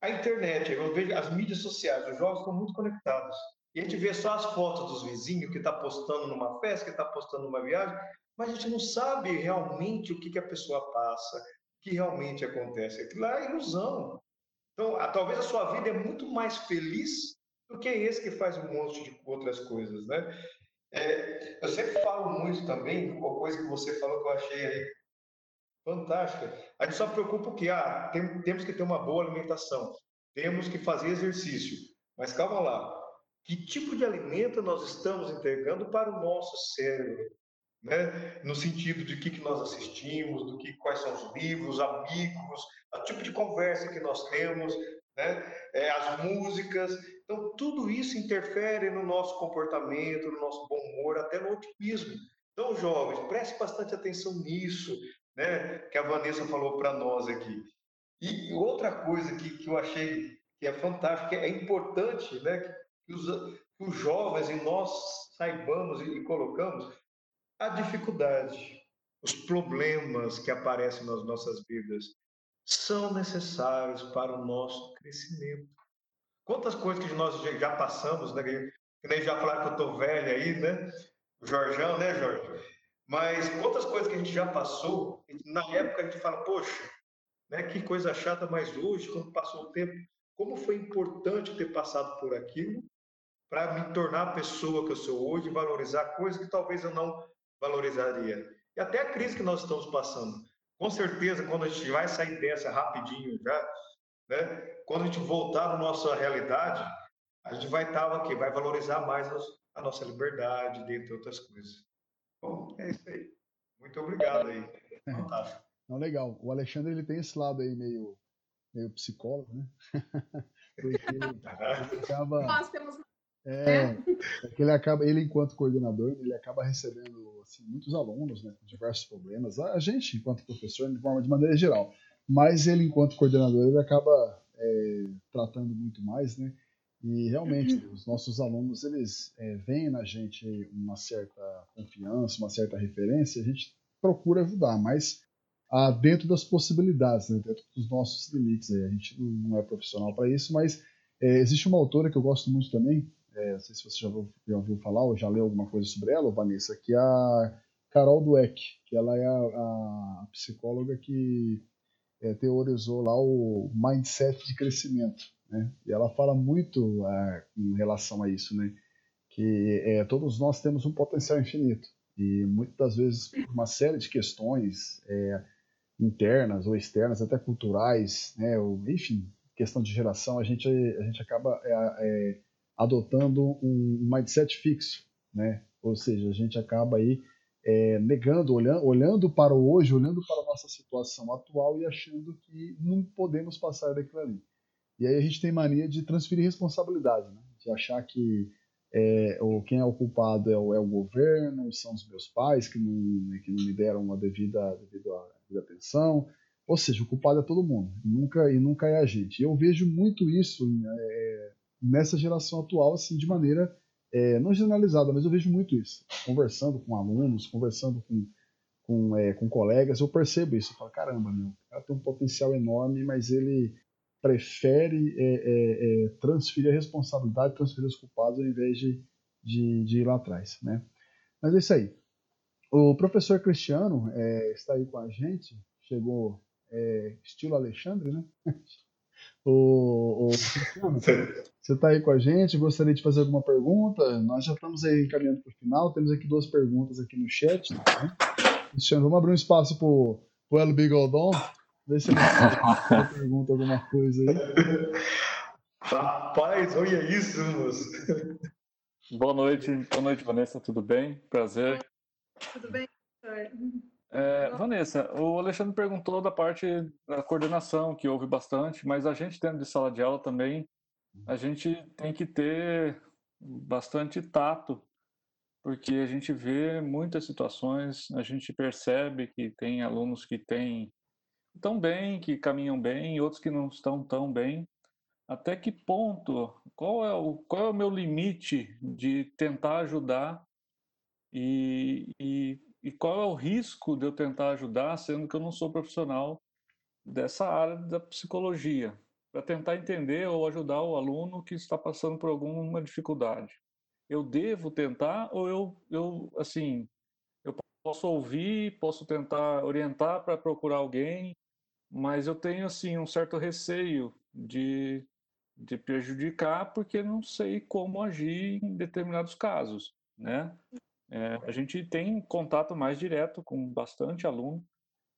A internet, eu vejo as mídias sociais, os jovens estão muito conectados. E a gente vê só as fotos dos vizinhos que está postando numa festa, que está postando numa viagem, mas a gente não sabe realmente o que, que a pessoa passa, o que realmente acontece. Aquilo é ilusão. Então, a, talvez a sua vida é muito mais feliz do que esse que faz um monte de outras coisas, né? É, eu sempre falo muito também, uma coisa que você falou que eu achei aí fantástica. A gente só preocupa que ah, tem, temos que ter uma boa alimentação, temos que fazer exercício. Mas calma lá, que tipo de alimento nós estamos entregando para o nosso cérebro? Né? no sentido de que, que nós assistimos, do que quais são os livros, amigos, o tipo de conversa que nós temos, né? É, as músicas. Então, tudo isso interfere no nosso comportamento, no nosso bom humor, até no otimismo. Então, jovens, preste bastante atenção nisso, né? que a Vanessa falou para nós aqui. E outra coisa que, que eu achei que é fantástica, é importante né? Que, os, que os jovens e nós saibamos e, e colocamos a dificuldade, os problemas que aparecem nas nossas vidas são necessários para o nosso crescimento. Quantas coisas que nós já passamos, né? Que nem já falaram que eu estou velho aí, né? O Jorjão, né, Jorge? Mas quantas coisas que a gente já passou, na época a gente fala, poxa, né, que coisa chata, mas hoje, quando passou o tempo, como foi importante ter passado por aquilo para me tornar a pessoa que eu sou hoje, valorizar coisas que talvez eu não valorizaria. E até a crise que nós estamos passando. Com certeza, quando a gente vai sair dessa rapidinho já, né? quando a gente voltar na nossa realidade, a gente vai estar aqui, vai valorizar mais a nossa liberdade, dentre outras coisas. Bom, é isso aí. Muito obrigado aí. É. Fantástico. Não, legal. O Alexandre ele tem esse lado aí meio, meio psicólogo, né? (laughs) Porque (laughs) ele acaba... Nós temos é, é, ele acaba, ele enquanto coordenador, ele acaba recebendo assim, muitos alunos, né, com diversos problemas. A gente, enquanto professor, de forma de maneira geral, mas ele enquanto coordenador, ele acaba é, tratando muito mais, né? E realmente uhum. os nossos alunos eles é, veem na gente uma certa confiança, uma certa referência, a gente procura ajudar, mas ah, dentro das possibilidades, né, dentro dos nossos limites. Aí. A gente não é profissional para isso, mas é, existe uma autora que eu gosto muito também, é, não sei se você já ouviu, já ouviu, falar ou já leu alguma coisa sobre ela, Vanessa, que é a Carol Dweck, que ela é a, a psicóloga que é, teorizou lá o mindset de crescimento, né? E ela fala muito é, em relação a isso, né? Que é, todos nós temos um potencial infinito e muitas das vezes por uma série de questões é, internas ou externas, até culturais, né? Ou, enfim, questão de geração, a gente a gente acaba é, é, adotando um mindset fixo, né? Ou seja, a gente acaba aí é, negando, olhando, olhando para o hoje, olhando para a nossa situação atual e achando que não podemos passar daquilo ali. E aí a gente tem mania de transferir responsabilidade, né? de achar que é, ou quem é o culpado é o, é o, governo, são os meus pais que não, que não me deram a devida, devida, devida atenção. Ou seja, o culpado é todo mundo, e nunca, e nunca é a gente. Eu vejo muito isso é, nessa geração atual, assim, de maneira é, não generalizada, mas eu vejo muito isso. Conversando com alunos, conversando com, com, é, com colegas, eu percebo isso. Eu falo, caramba, meu, o cara tem um potencial enorme, mas ele prefere é, é, é transferir a responsabilidade, transferir os culpados, ao invés de, de, de, ir lá atrás, né? Mas é isso aí. O professor Cristiano é, está aí com a gente, chegou estilo Alexandre, né? (laughs) O, o você está aí com a gente? Gostaria de fazer alguma pergunta? Nós já estamos aí caminhando para o final. Temos aqui duas perguntas aqui no chat. Né? Cristiano, vamos abrir um espaço para o pro El Bigodon. Vê se ele (laughs) pergunta alguma coisa aí. Rapaz, olha isso, moço. Boa noite, boa noite, Vanessa, tudo bem? Prazer. Tudo bem, é, Vanessa, o Alexandre perguntou da parte da coordenação, que houve bastante, mas a gente dentro de sala de aula também, a gente tem que ter bastante tato, porque a gente vê muitas situações, a gente percebe que tem alunos que têm tão bem, que caminham bem, e outros que não estão tão bem. Até que ponto? Qual é o, qual é o meu limite de tentar ajudar e, e, e qual é o risco de eu tentar ajudar, sendo que eu não sou profissional dessa área da psicologia, para tentar entender ou ajudar o aluno que está passando por alguma dificuldade. Eu devo tentar ou eu, eu assim, eu posso ouvir, posso tentar orientar para procurar alguém, mas eu tenho assim um certo receio de, de prejudicar porque não sei como agir em determinados casos, né? É, a gente tem contato mais direto com bastante aluno,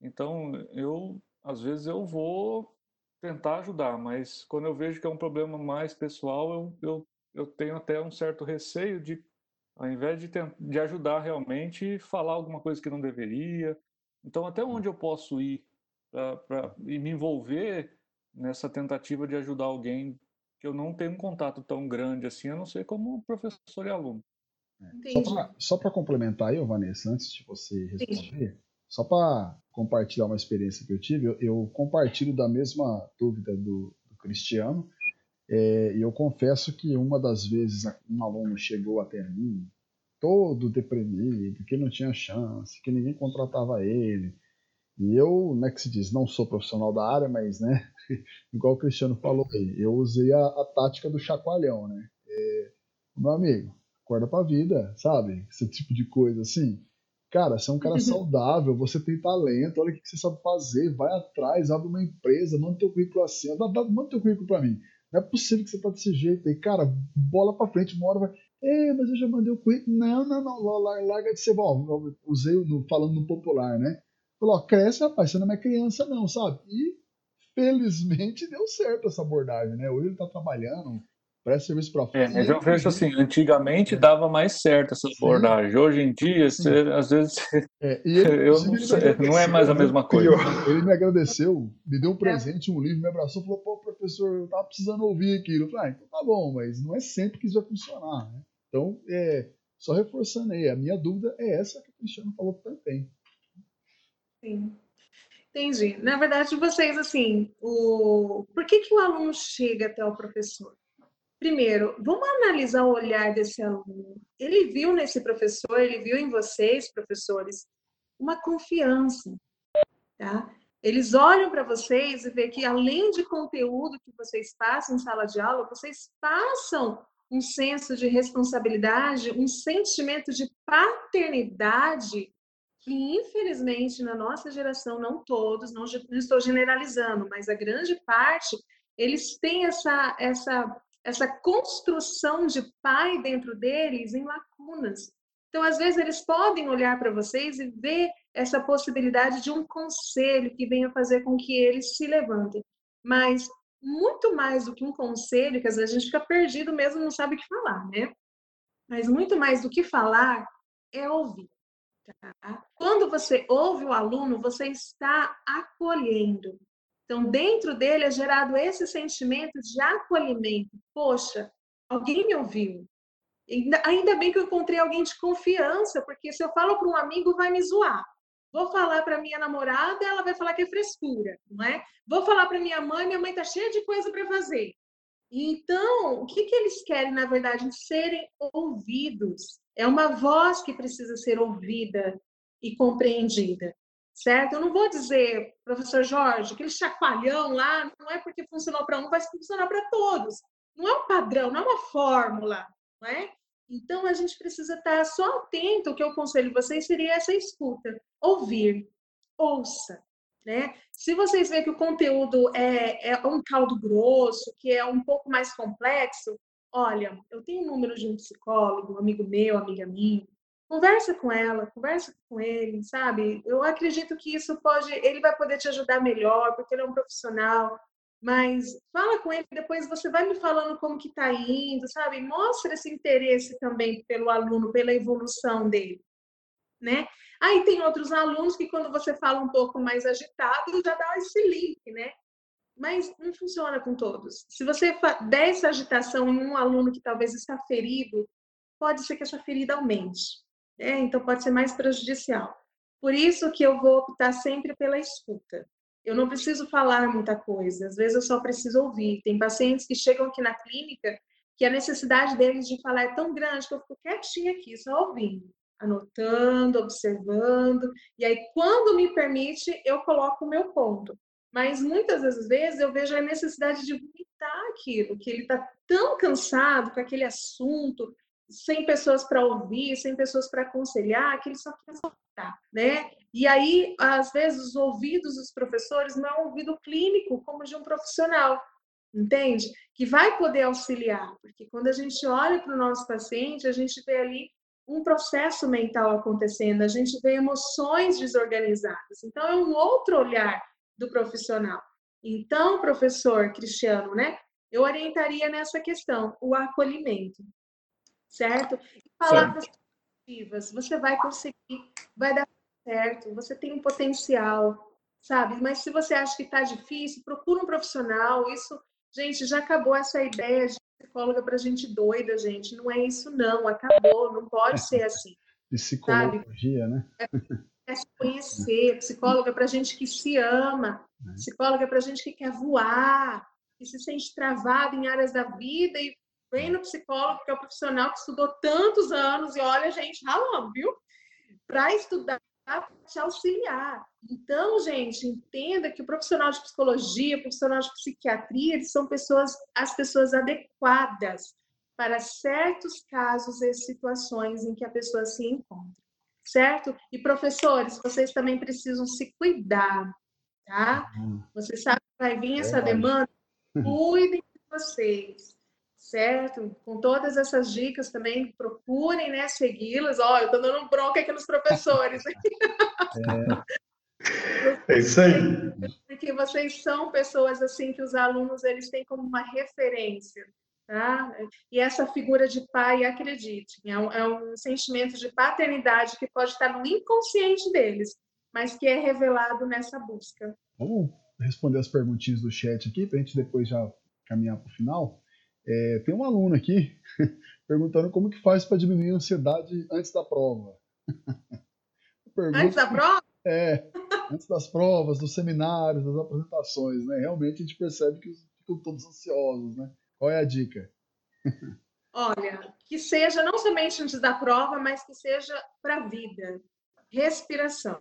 então eu às vezes eu vou tentar ajudar, mas quando eu vejo que é um problema mais pessoal, eu, eu, eu tenho até um certo receio de, ao invés de, de ajudar realmente, falar alguma coisa que não deveria. Então, até onde eu posso ir para me envolver nessa tentativa de ajudar alguém que eu não tenho um contato tão grande assim, a não ser como professor e aluno. É. Só para complementar aí, Vanessa, antes de você responder, só para compartilhar uma experiência que eu tive, eu, eu compartilho da mesma dúvida do, do Cristiano, é, e eu confesso que uma das vezes um aluno chegou até mim todo deprimido, que não tinha chance, que ninguém contratava ele, e eu, né, que se diz, não sou profissional da área, mas, né, (laughs) igual o Cristiano falou aí, eu usei a, a tática do chacoalhão, né? É, meu amigo, acorda pra vida, sabe? Esse tipo de coisa assim. Cara, você é um cara (laughs) saudável, você tem talento, olha o que você sabe fazer, vai atrás, abre uma empresa, manda teu currículo assim, manda teu currículo pra mim. Não é possível que você tá desse jeito aí, cara, bola pra frente, uma hora vai. É, mas eu já mandei o currículo. Não, não, não, larga de ser bom. Usei no, falando no popular, né? Falou, cresce, rapaz, você não é criança, não, sabe? E felizmente deu certo essa abordagem, né? Hoje ele está trabalhando, presta serviço para fora. É, mas eu vejo assim, antigamente é. dava mais certo essa abordagem. Sim. Hoje em dia, você, às vezes, (laughs) é, ele, eu não, sei, não é mais a né? mesma coisa. Ele me agradeceu, me deu um presente, um livro, me abraçou, falou, pô, professor, eu tava precisando ouvir aquilo. Eu falei, ah, então tá bom, mas não é sempre que isso vai funcionar, né? Então, é, só reforçando aí, a minha dúvida é essa que o Cristiano falou também. Sim. Entendi. Na verdade, vocês, assim, o... por que, que o aluno chega até o professor? Primeiro, vamos analisar o olhar desse aluno. Ele viu nesse professor, ele viu em vocês, professores, uma confiança, tá? Eles olham para vocês e vê que além de conteúdo que vocês passam em sala de aula, vocês passam um senso de responsabilidade, um sentimento de paternidade que infelizmente na nossa geração, não todos, não, não, estou generalizando, mas a grande parte, eles têm essa, essa, essa construção de pai dentro deles em lacunas. Então, às vezes, eles podem olhar para vocês e ver essa possibilidade de um conselho que venha fazer com que eles se levantem. Mas, muito mais do que um conselho, que às vezes a gente fica perdido mesmo, não sabe o que falar, né? Mas muito mais do que falar é ouvir. Tá? Quando você ouve o aluno, você está acolhendo. Então, dentro dele é gerado esse sentimento de acolhimento. Poxa, alguém me ouviu. Ainda bem que eu encontrei alguém de confiança, porque se eu falo para um amigo, vai me zoar. Vou falar para minha namorada, ela vai falar que é frescura, não é? Vou falar para minha mãe, minha mãe está cheia de coisa para fazer. Então, o que, que eles querem, na verdade? Serem ouvidos. É uma voz que precisa ser ouvida e compreendida, certo? Eu não vou dizer, professor Jorge, aquele chacoalhão lá não é porque funcionou para um, vai funcionar para todos. Não é um padrão, não é uma fórmula, não é? Então, a gente precisa estar só atento. O que eu aconselho vocês seria essa escuta. Ouvir. Ouça. Né? Se vocês verem que o conteúdo é, é um caldo grosso, que é um pouco mais complexo, olha, eu tenho número de um psicólogo, amigo meu, amiga minha, conversa com ela, conversa com ele, sabe? Eu acredito que isso pode, ele vai poder te ajudar melhor, porque ele é um profissional, mas fala com ele, depois você vai me falando como que tá indo, sabe? Mostra esse interesse também pelo aluno, pela evolução dele, né? Aí tem outros alunos que quando você fala um pouco mais agitado, já dá esse link, né? Mas não funciona com todos. Se você der essa agitação em um aluno que talvez está ferido, pode ser que essa ferida aumente. Né? Então pode ser mais prejudicial. Por isso que eu vou optar sempre pela escuta. Eu não preciso falar muita coisa, às vezes eu só preciso ouvir. Tem pacientes que chegam aqui na clínica que a necessidade deles de falar é tão grande que eu fico quietinha aqui, só ouvindo anotando, observando, e aí quando me permite, eu coloco o meu ponto. Mas muitas das vezes eu vejo a necessidade de vomitar aquilo, que ele está tão cansado com aquele assunto, sem pessoas para ouvir, sem pessoas para aconselhar, que ele só quer vomitar, né? E aí, às vezes, os ouvidos dos professores não é um ouvido clínico como de um profissional, entende? Que vai poder auxiliar, porque quando a gente olha para o nosso paciente, a gente vê ali um processo mental acontecendo, a gente vê emoções desorganizadas. Então, é um outro olhar do profissional. Então, professor Cristiano, né? Eu orientaria nessa questão, o acolhimento, certo? E palavras certo. positivas, você vai conseguir, vai dar certo, você tem um potencial, sabe? Mas se você acha que está difícil, procura um profissional. Isso, gente, já acabou essa ideia de psicóloga para gente doida, gente. Não é isso, não. Acabou, não pode ser assim. (laughs) Psicologia, sabe? né? É, é se conhecer. Psicóloga para gente que se ama. É. Psicóloga para gente que quer voar, que se sente travada em áreas da vida e vem no psicólogo, que é o profissional que estudou tantos anos e olha, gente, ralando, viu? Para estudar para te auxiliar. Então, gente, entenda que o profissional de psicologia, o profissional de psiquiatria, eles são pessoas, as pessoas adequadas para certos casos e situações em que a pessoa se encontra, certo? E professores, vocês também precisam se cuidar, tá? Uhum. Você sabe que vai vir essa demanda, (laughs) cuidem de vocês certo? Com todas essas dicas também, procurem né, segui-las. Ó, eu estou dando bronca aqui nos professores. É. é isso aí. Porque vocês são pessoas assim que os alunos eles têm como uma referência. Tá? E essa figura de pai, acredite, é um, é um sentimento de paternidade que pode estar no inconsciente deles, mas que é revelado nessa busca. Vamos responder as perguntinhas do chat aqui, para a gente depois já caminhar para o final. É, tem um aluno aqui (laughs) perguntando como que faz para diminuir a ansiedade antes da prova. (laughs) Pergunta, antes da prova? É, antes das provas, dos seminários, das apresentações, né? Realmente a gente percebe que ficam todos ansiosos, né? Qual é a dica? (laughs) Olha, que seja não somente antes da prova, mas que seja para a vida. Respiração.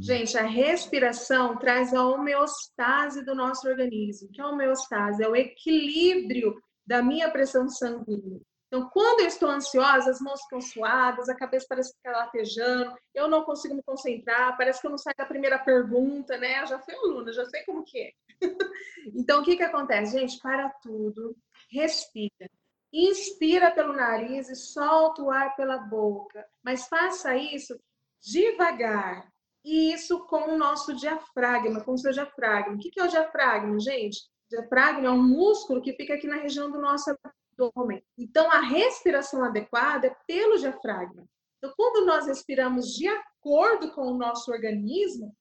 Gente, a respiração traz a homeostase do nosso organismo. O que é a homeostase? É o equilíbrio da minha pressão sanguínea. Então, quando eu estou ansiosa, as mãos ficam suadas, a cabeça parece ficar latejando, eu não consigo me concentrar, parece que eu não saio da primeira pergunta, né? Eu já fui aluna, já sei como que é. (laughs) então, o que que acontece? Gente, para tudo, respira. Inspira pelo nariz e solta o ar pela boca. Mas faça isso devagar, e isso com o nosso diafragma, com o seu diafragma. O que é o diafragma, gente? O diafragma é um músculo que fica aqui na região do nosso abdômen. Então, a respiração adequada é pelo diafragma. Então, quando nós respiramos de acordo com o nosso organismo,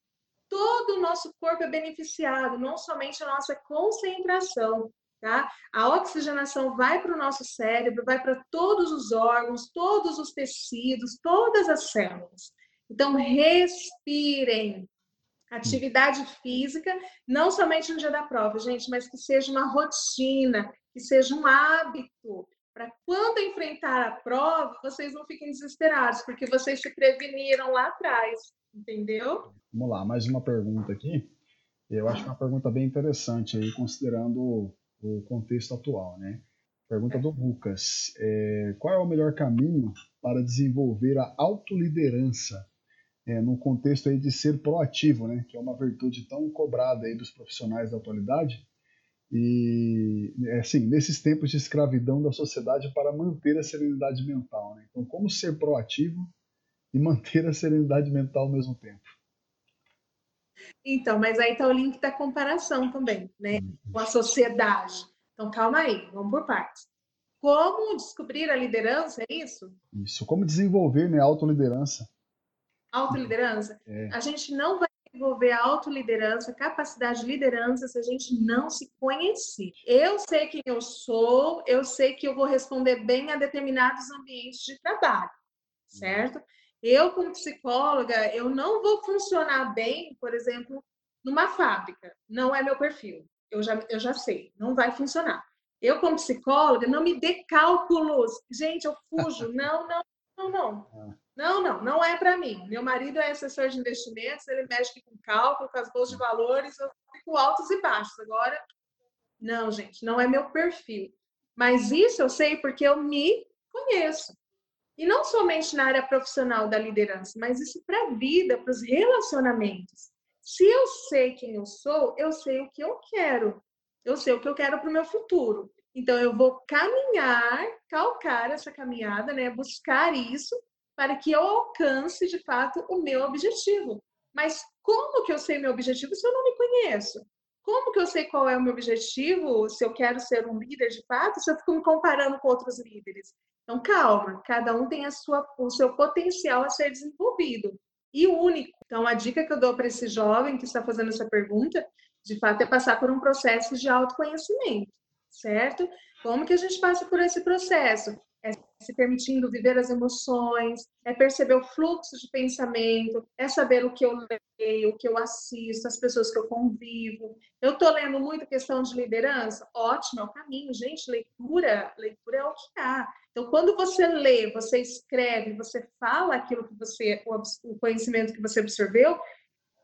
todo o nosso corpo é beneficiado, não somente a nossa concentração. Tá? A oxigenação vai para o nosso cérebro, vai para todos os órgãos, todos os tecidos, todas as células. Então, respirem. Atividade física, não somente no dia da prova, gente, mas que seja uma rotina, que seja um hábito, para quando enfrentar a prova, vocês não fiquem desesperados, porque vocês se preveniram lá atrás, entendeu? Vamos lá, mais uma pergunta aqui. Eu acho é uma pergunta bem interessante aí, considerando o contexto atual, né? Pergunta do Lucas. É, qual é o melhor caminho para desenvolver a autoliderança é, no contexto aí de ser proativo, né, que é uma virtude tão cobrada aí dos profissionais da atualidade. E, assim, nesses tempos de escravidão da sociedade para manter a serenidade mental. Né? Então, como ser proativo e manter a serenidade mental ao mesmo tempo? Então, mas aí está o link da comparação também, né? Hum, Com a sociedade. Então, calma aí, vamos por partes. Como descobrir a liderança, é isso? Isso, como desenvolver né, a autoliderança. Autoliderança? É. A gente não vai desenvolver a autoliderança, capacidade de liderança, se a gente não se conhecer. Eu sei quem eu sou, eu sei que eu vou responder bem a determinados ambientes de trabalho, certo? Eu, como psicóloga, eu não vou funcionar bem, por exemplo, numa fábrica. Não é meu perfil. Eu já, eu já sei, não vai funcionar. Eu, como psicóloga, não me dê cálculos. Gente, eu fujo. (laughs) Não, não, não, não. Não, não, não é para mim. Meu marido é assessor de investimentos, ele mexe com cálculo, com as bolsas de valores, eu fico altos e baixos. Agora, não, gente, não é meu perfil. Mas isso eu sei porque eu me conheço. E não somente na área profissional da liderança, mas isso para a vida, para os relacionamentos. Se eu sei quem eu sou, eu sei o que eu quero. Eu sei o que eu quero para o meu futuro. Então, eu vou caminhar, calcar essa caminhada, né? buscar isso para que eu alcance, de fato, o meu objetivo. Mas como que eu sei meu objetivo se eu não me conheço? Como que eu sei qual é o meu objetivo, se eu quero ser um líder de fato, se eu fico me comparando com outros líderes? Então, calma, cada um tem a sua, o seu potencial a ser desenvolvido e único. Então, a dica que eu dou para esse jovem que está fazendo essa pergunta, de fato, é passar por um processo de autoconhecimento, certo? Como que a gente passa por esse processo? Se permitindo viver as emoções, é perceber o fluxo de pensamento, é saber o que eu leio, o que eu assisto, as pessoas que eu convivo. Eu estou lendo muito questão de liderança? Ótimo, é o caminho. Gente, leitura, leitura é o que há. Então, quando você lê, você escreve, você fala aquilo que você, o conhecimento que você absorveu,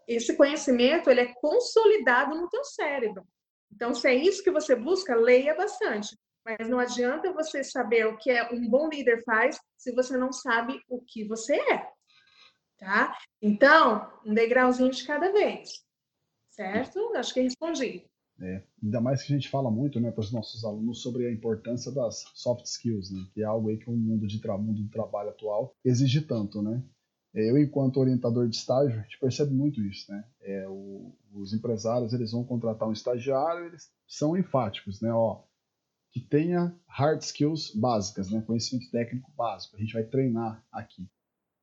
esse conhecimento ele é consolidado no teu cérebro. Então, se é isso que você busca, leia bastante. Mas não adianta você saber o que é um bom líder faz se você não sabe o que você é. Tá? Então, um degrauzinho de cada vez. Certo? Acho que respondi. É, ainda mais que a gente fala muito né, para os nossos alunos sobre a importância das soft skills, né, que é algo aí que o mundo de, mundo de trabalho atual exige tanto. Né? Eu, enquanto orientador de estágio, a gente percebe muito isso. Né? É, o, os empresários eles vão contratar um estagiário, eles são enfáticos. Né? Ó, que tenha hard skills básicas, né? conhecimento técnico básico. A gente vai treinar aqui.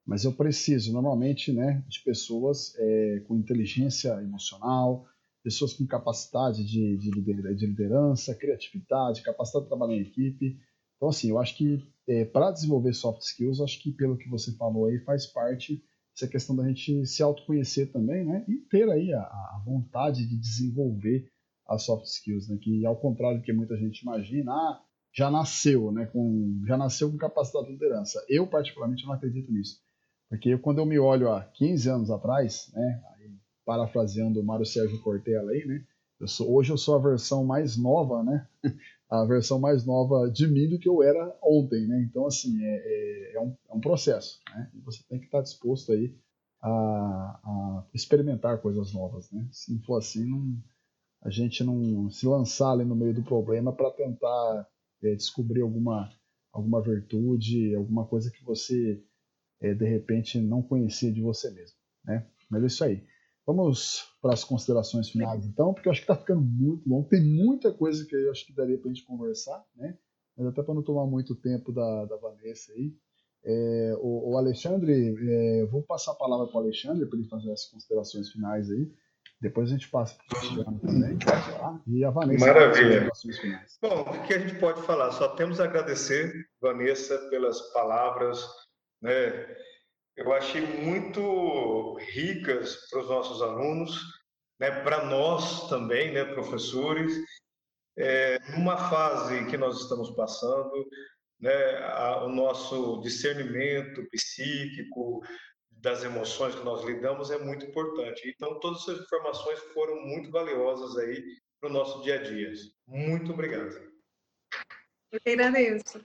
Mas eu preciso, normalmente, né, de pessoas é, com inteligência emocional, pessoas com capacidade de, de, de, liderança, criatividade, capacidade de trabalhar em equipe. Então, assim, eu acho que é, para desenvolver soft skills, acho que pelo que você falou aí, faz parte essa questão da gente se autoconhecer também, né? E ter aí a, a vontade de desenvolver as soft skills, né? Que ao contrário do que muita gente imagina, ah, já nasceu, né? Com, já nasceu com capacidade de liderança. Eu particularmente não acredito nisso, porque quando eu me olho há 15 anos atrás, né? Parafraseando o Mário Sérgio Cortella aí, né? Eu sou, hoje eu sou a versão mais nova, né? (laughs) a versão mais nova de mim do que eu era ontem, né? Então, assim, é, é, é, um, é um, processo, né? Você tem que estar disposto aí a, a, experimentar coisas novas, né? Se não for assim, não, a gente não se lançar ali no meio do problema para tentar é, descobrir alguma, alguma virtude, alguma coisa que você é, de repente não conhecia de você mesmo, né? Mas é isso aí. Vamos para as considerações finais então, porque eu acho que está ficando muito longo. Tem muita coisa que eu acho que daria para a gente conversar, né? Mas até para não tomar muito tempo da, da Vanessa aí. É, o, o, Alexandre, é, eu vou passar a palavra para o Alexandre para ele fazer as considerações finais aí. Depois a gente passa para o Cristiano também. Tá? E a Vanessa. Maravilha. Bom, o que a gente pode falar? Só temos a agradecer, Vanessa, pelas palavras. Né? Eu achei muito ricas para os nossos alunos, né? para nós também, né, professores. É, numa fase que nós estamos passando, né, a, o nosso discernimento psíquico, das emoções que nós lidamos é muito importante. Então, todas essas informações foram muito valiosas aí para o nosso dia a dia. Muito obrigado. Eu que agradeço.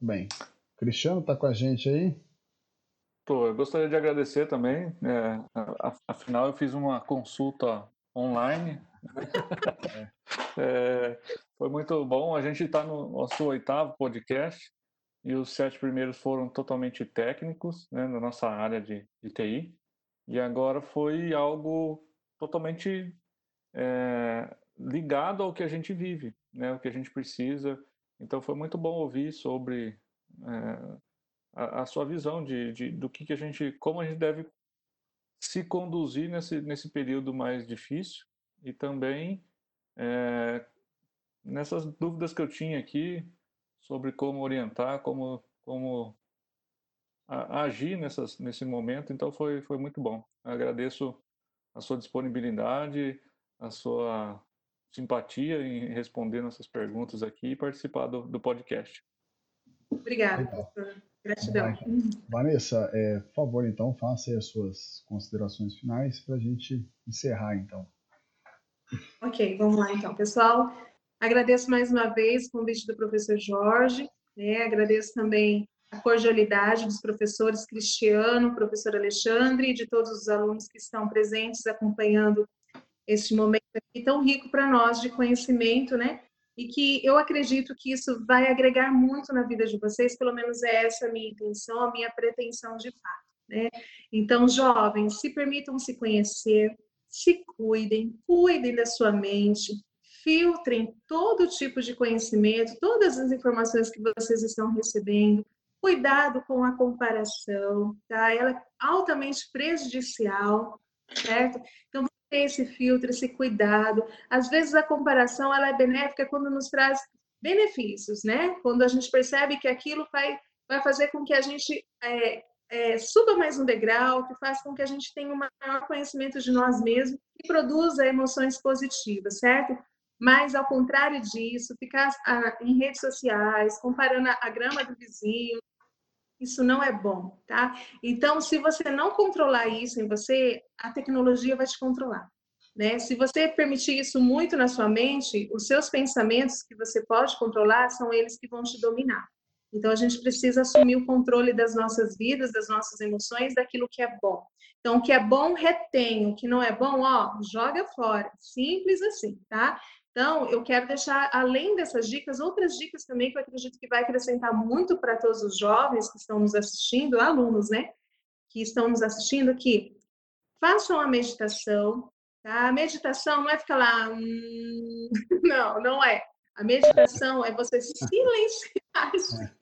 Bem, Cristiano está com a gente aí? Tô, eu gostaria de agradecer também. É, afinal, eu fiz uma consulta online (laughs) é, foi muito bom. A gente está no nosso oitavo podcast e os sete primeiros foram totalmente técnicos, né, na nossa área de, de TI. E agora foi algo totalmente é, ligado ao que a gente vive, né, o que a gente precisa. Então foi muito bom ouvir sobre é, a, a, sua visão de, de, do que, que a gente, como a gente deve se conduzir nesse, nesse período mais difícil e também é, nessas dúvidas que eu tinha aqui sobre como orientar, como, como a, agir nessas, nesse momento. Então foi, foi muito bom. Agradeço a sua disponibilidade, a sua simpatia em responder nossas perguntas aqui e participar do, do podcast. Obrigada, Gratidão. Vanessa, é, por favor, então, faça as suas considerações finais para a gente encerrar, então. Ok, vamos lá, então. Pessoal, agradeço mais uma vez o convite do professor Jorge, né? agradeço também a cordialidade dos professores Cristiano, professor Alexandre e de todos os alunos que estão presentes acompanhando este momento aqui tão rico para nós de conhecimento, né? E que eu acredito que isso vai agregar muito na vida de vocês, pelo menos é essa a minha intenção, a minha pretensão de fato, né? Então, jovens, se permitam se conhecer, se cuidem, cuidem da sua mente, filtrem todo tipo de conhecimento, todas as informações que vocês estão recebendo, Cuidado com a comparação, tá? Ela é altamente prejudicial, certo? Então, ter esse filtro, esse cuidado. Às vezes a comparação ela é benéfica quando nos traz benefícios, né? Quando a gente percebe que aquilo vai, vai fazer com que a gente é, é, suba mais um degrau, que faz com que a gente tenha um maior conhecimento de nós mesmos e produza emoções positivas, certo? Mas, ao contrário disso, ficar ah, em redes sociais, comparando a grama do vizinho, isso não é bom, tá? Então, se você não controlar isso em você, a tecnologia vai te controlar. Né? Se você permitir isso muito na sua mente, os seus pensamentos que você pode controlar são eles que vão te dominar. Então, a gente precisa assumir o controle das nossas vidas, das nossas emoções, daquilo que é bom. Então, o que é bom, retém. O que não é bom, ó, joga fora. Simples assim, tá? Então, eu quero deixar, além dessas dicas, outras dicas também que eu acredito que vai acrescentar muito para todos os jovens que estão nos assistindo, alunos, né? Que estão nos assistindo, que façam a meditação, tá? A meditação não é ficar lá, hum... (laughs) não, não é. A meditação é você silenciar-se, é.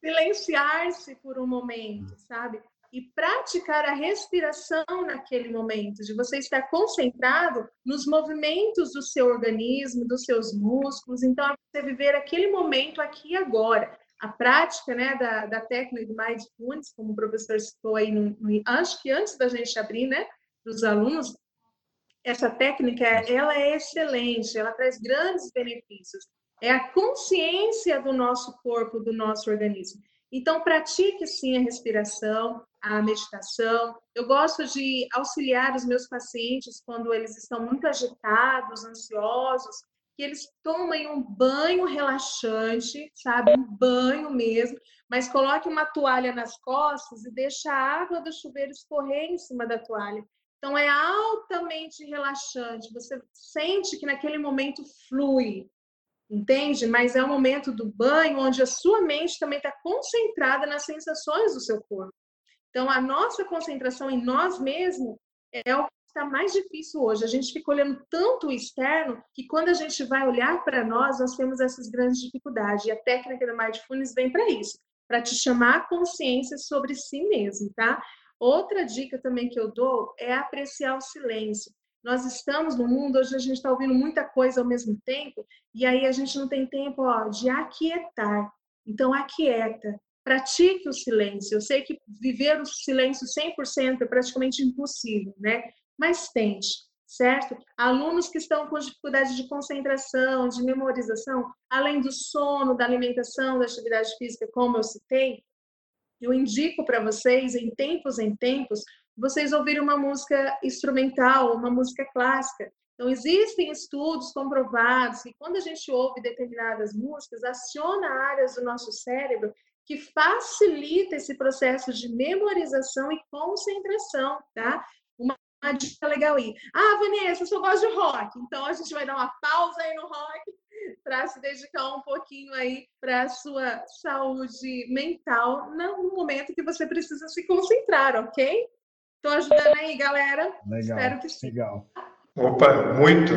silenciar-se por um momento, sabe? E praticar a respiração naquele momento, de você estar concentrado nos movimentos do seu organismo, dos seus músculos. Então, é você viver aquele momento aqui e agora. A prática né, da, da técnica de mindfulness, como o professor citou aí, no, no, acho que antes da gente abrir, né, para os alunos, essa técnica ela é excelente, ela traz grandes benefícios. É a consciência do nosso corpo, do nosso organismo. Então, pratique sim a respiração, a meditação. Eu gosto de auxiliar os meus pacientes quando eles estão muito agitados, ansiosos, que eles tomem um banho relaxante, sabe? Um banho mesmo, mas coloque uma toalha nas costas e deixe a água do chuveiro escorrer em cima da toalha. Então é altamente relaxante. Você sente que naquele momento flui, entende? Mas é o momento do banho onde a sua mente também está concentrada nas sensações do seu corpo. Então, a nossa concentração em nós mesmos é o que está mais difícil hoje. A gente fica olhando tanto o externo que quando a gente vai olhar para nós, nós temos essas grandes dificuldades. E a técnica do Mindfulness vem para isso, para te chamar a consciência sobre si mesmo, tá? Outra dica também que eu dou é apreciar o silêncio. Nós estamos no mundo, hoje a gente está ouvindo muita coisa ao mesmo tempo, e aí a gente não tem tempo ó, de aquietar. Então, aquieta, pratique o silêncio. Eu sei que viver o silêncio 100% é praticamente impossível, né? Mas tente, certo? Alunos que estão com dificuldade de concentração, de memorização, além do sono, da alimentação, da atividade física, como eu citei, eu indico para vocês, em tempos em tempos, vocês ouvirem uma música instrumental, uma música clássica. Então, existem estudos comprovados que quando a gente ouve determinadas músicas, aciona áreas do nosso cérebro que facilita esse processo de memorização e concentração, tá? Uma uma dica legal aí. Ah, Vanessa, eu só gosto de rock. Então a gente vai dar uma pausa aí no rock para se dedicar um pouquinho aí para a sua saúde mental no momento que você precisa se concentrar, ok? Estou ajudando aí, galera? Legal. Espero que sim. Legal. Opa, muito.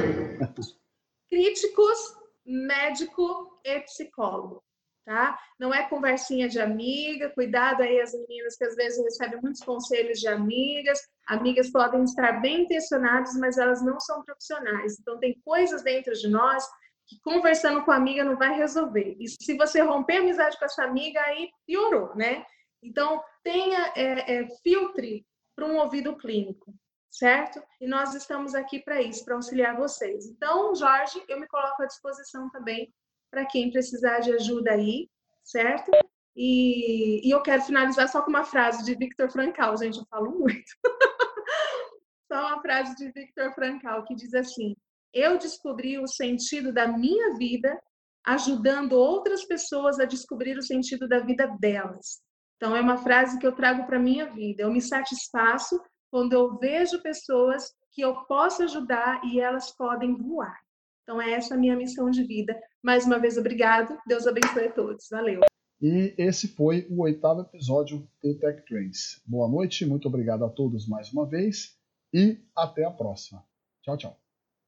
Críticos, médico e psicólogo tá? Não é conversinha de amiga, cuidado aí as meninas que às vezes recebem muitos conselhos de amigas. Amigas podem estar bem intencionadas, mas elas não são profissionais. Então tem coisas dentro de nós que conversando com a amiga não vai resolver. E se você romper amizade com essa amiga, aí piorou, né? Então tenha é, é, filtre para um ouvido clínico, certo? E nós estamos aqui para isso, para auxiliar vocês. Então, Jorge, eu me coloco à disposição também para quem precisar de ajuda aí, certo? E, e, eu quero finalizar só com uma frase de Victor Frankl, gente, eu falo muito. (laughs) só uma frase de Victor Frankl que diz assim: Eu descobri o sentido da minha vida ajudando outras pessoas a descobrir o sentido da vida delas. Então, é uma frase que eu trago para minha vida. Eu me satisfaço quando eu vejo pessoas que eu posso ajudar e elas podem voar. Então, é essa a minha missão de vida. Mais uma vez, obrigado. Deus abençoe a todos. Valeu. E esse foi o oitavo episódio do Tech Trends. Boa noite, muito obrigado a todos mais uma vez e até a próxima. Tchau, tchau.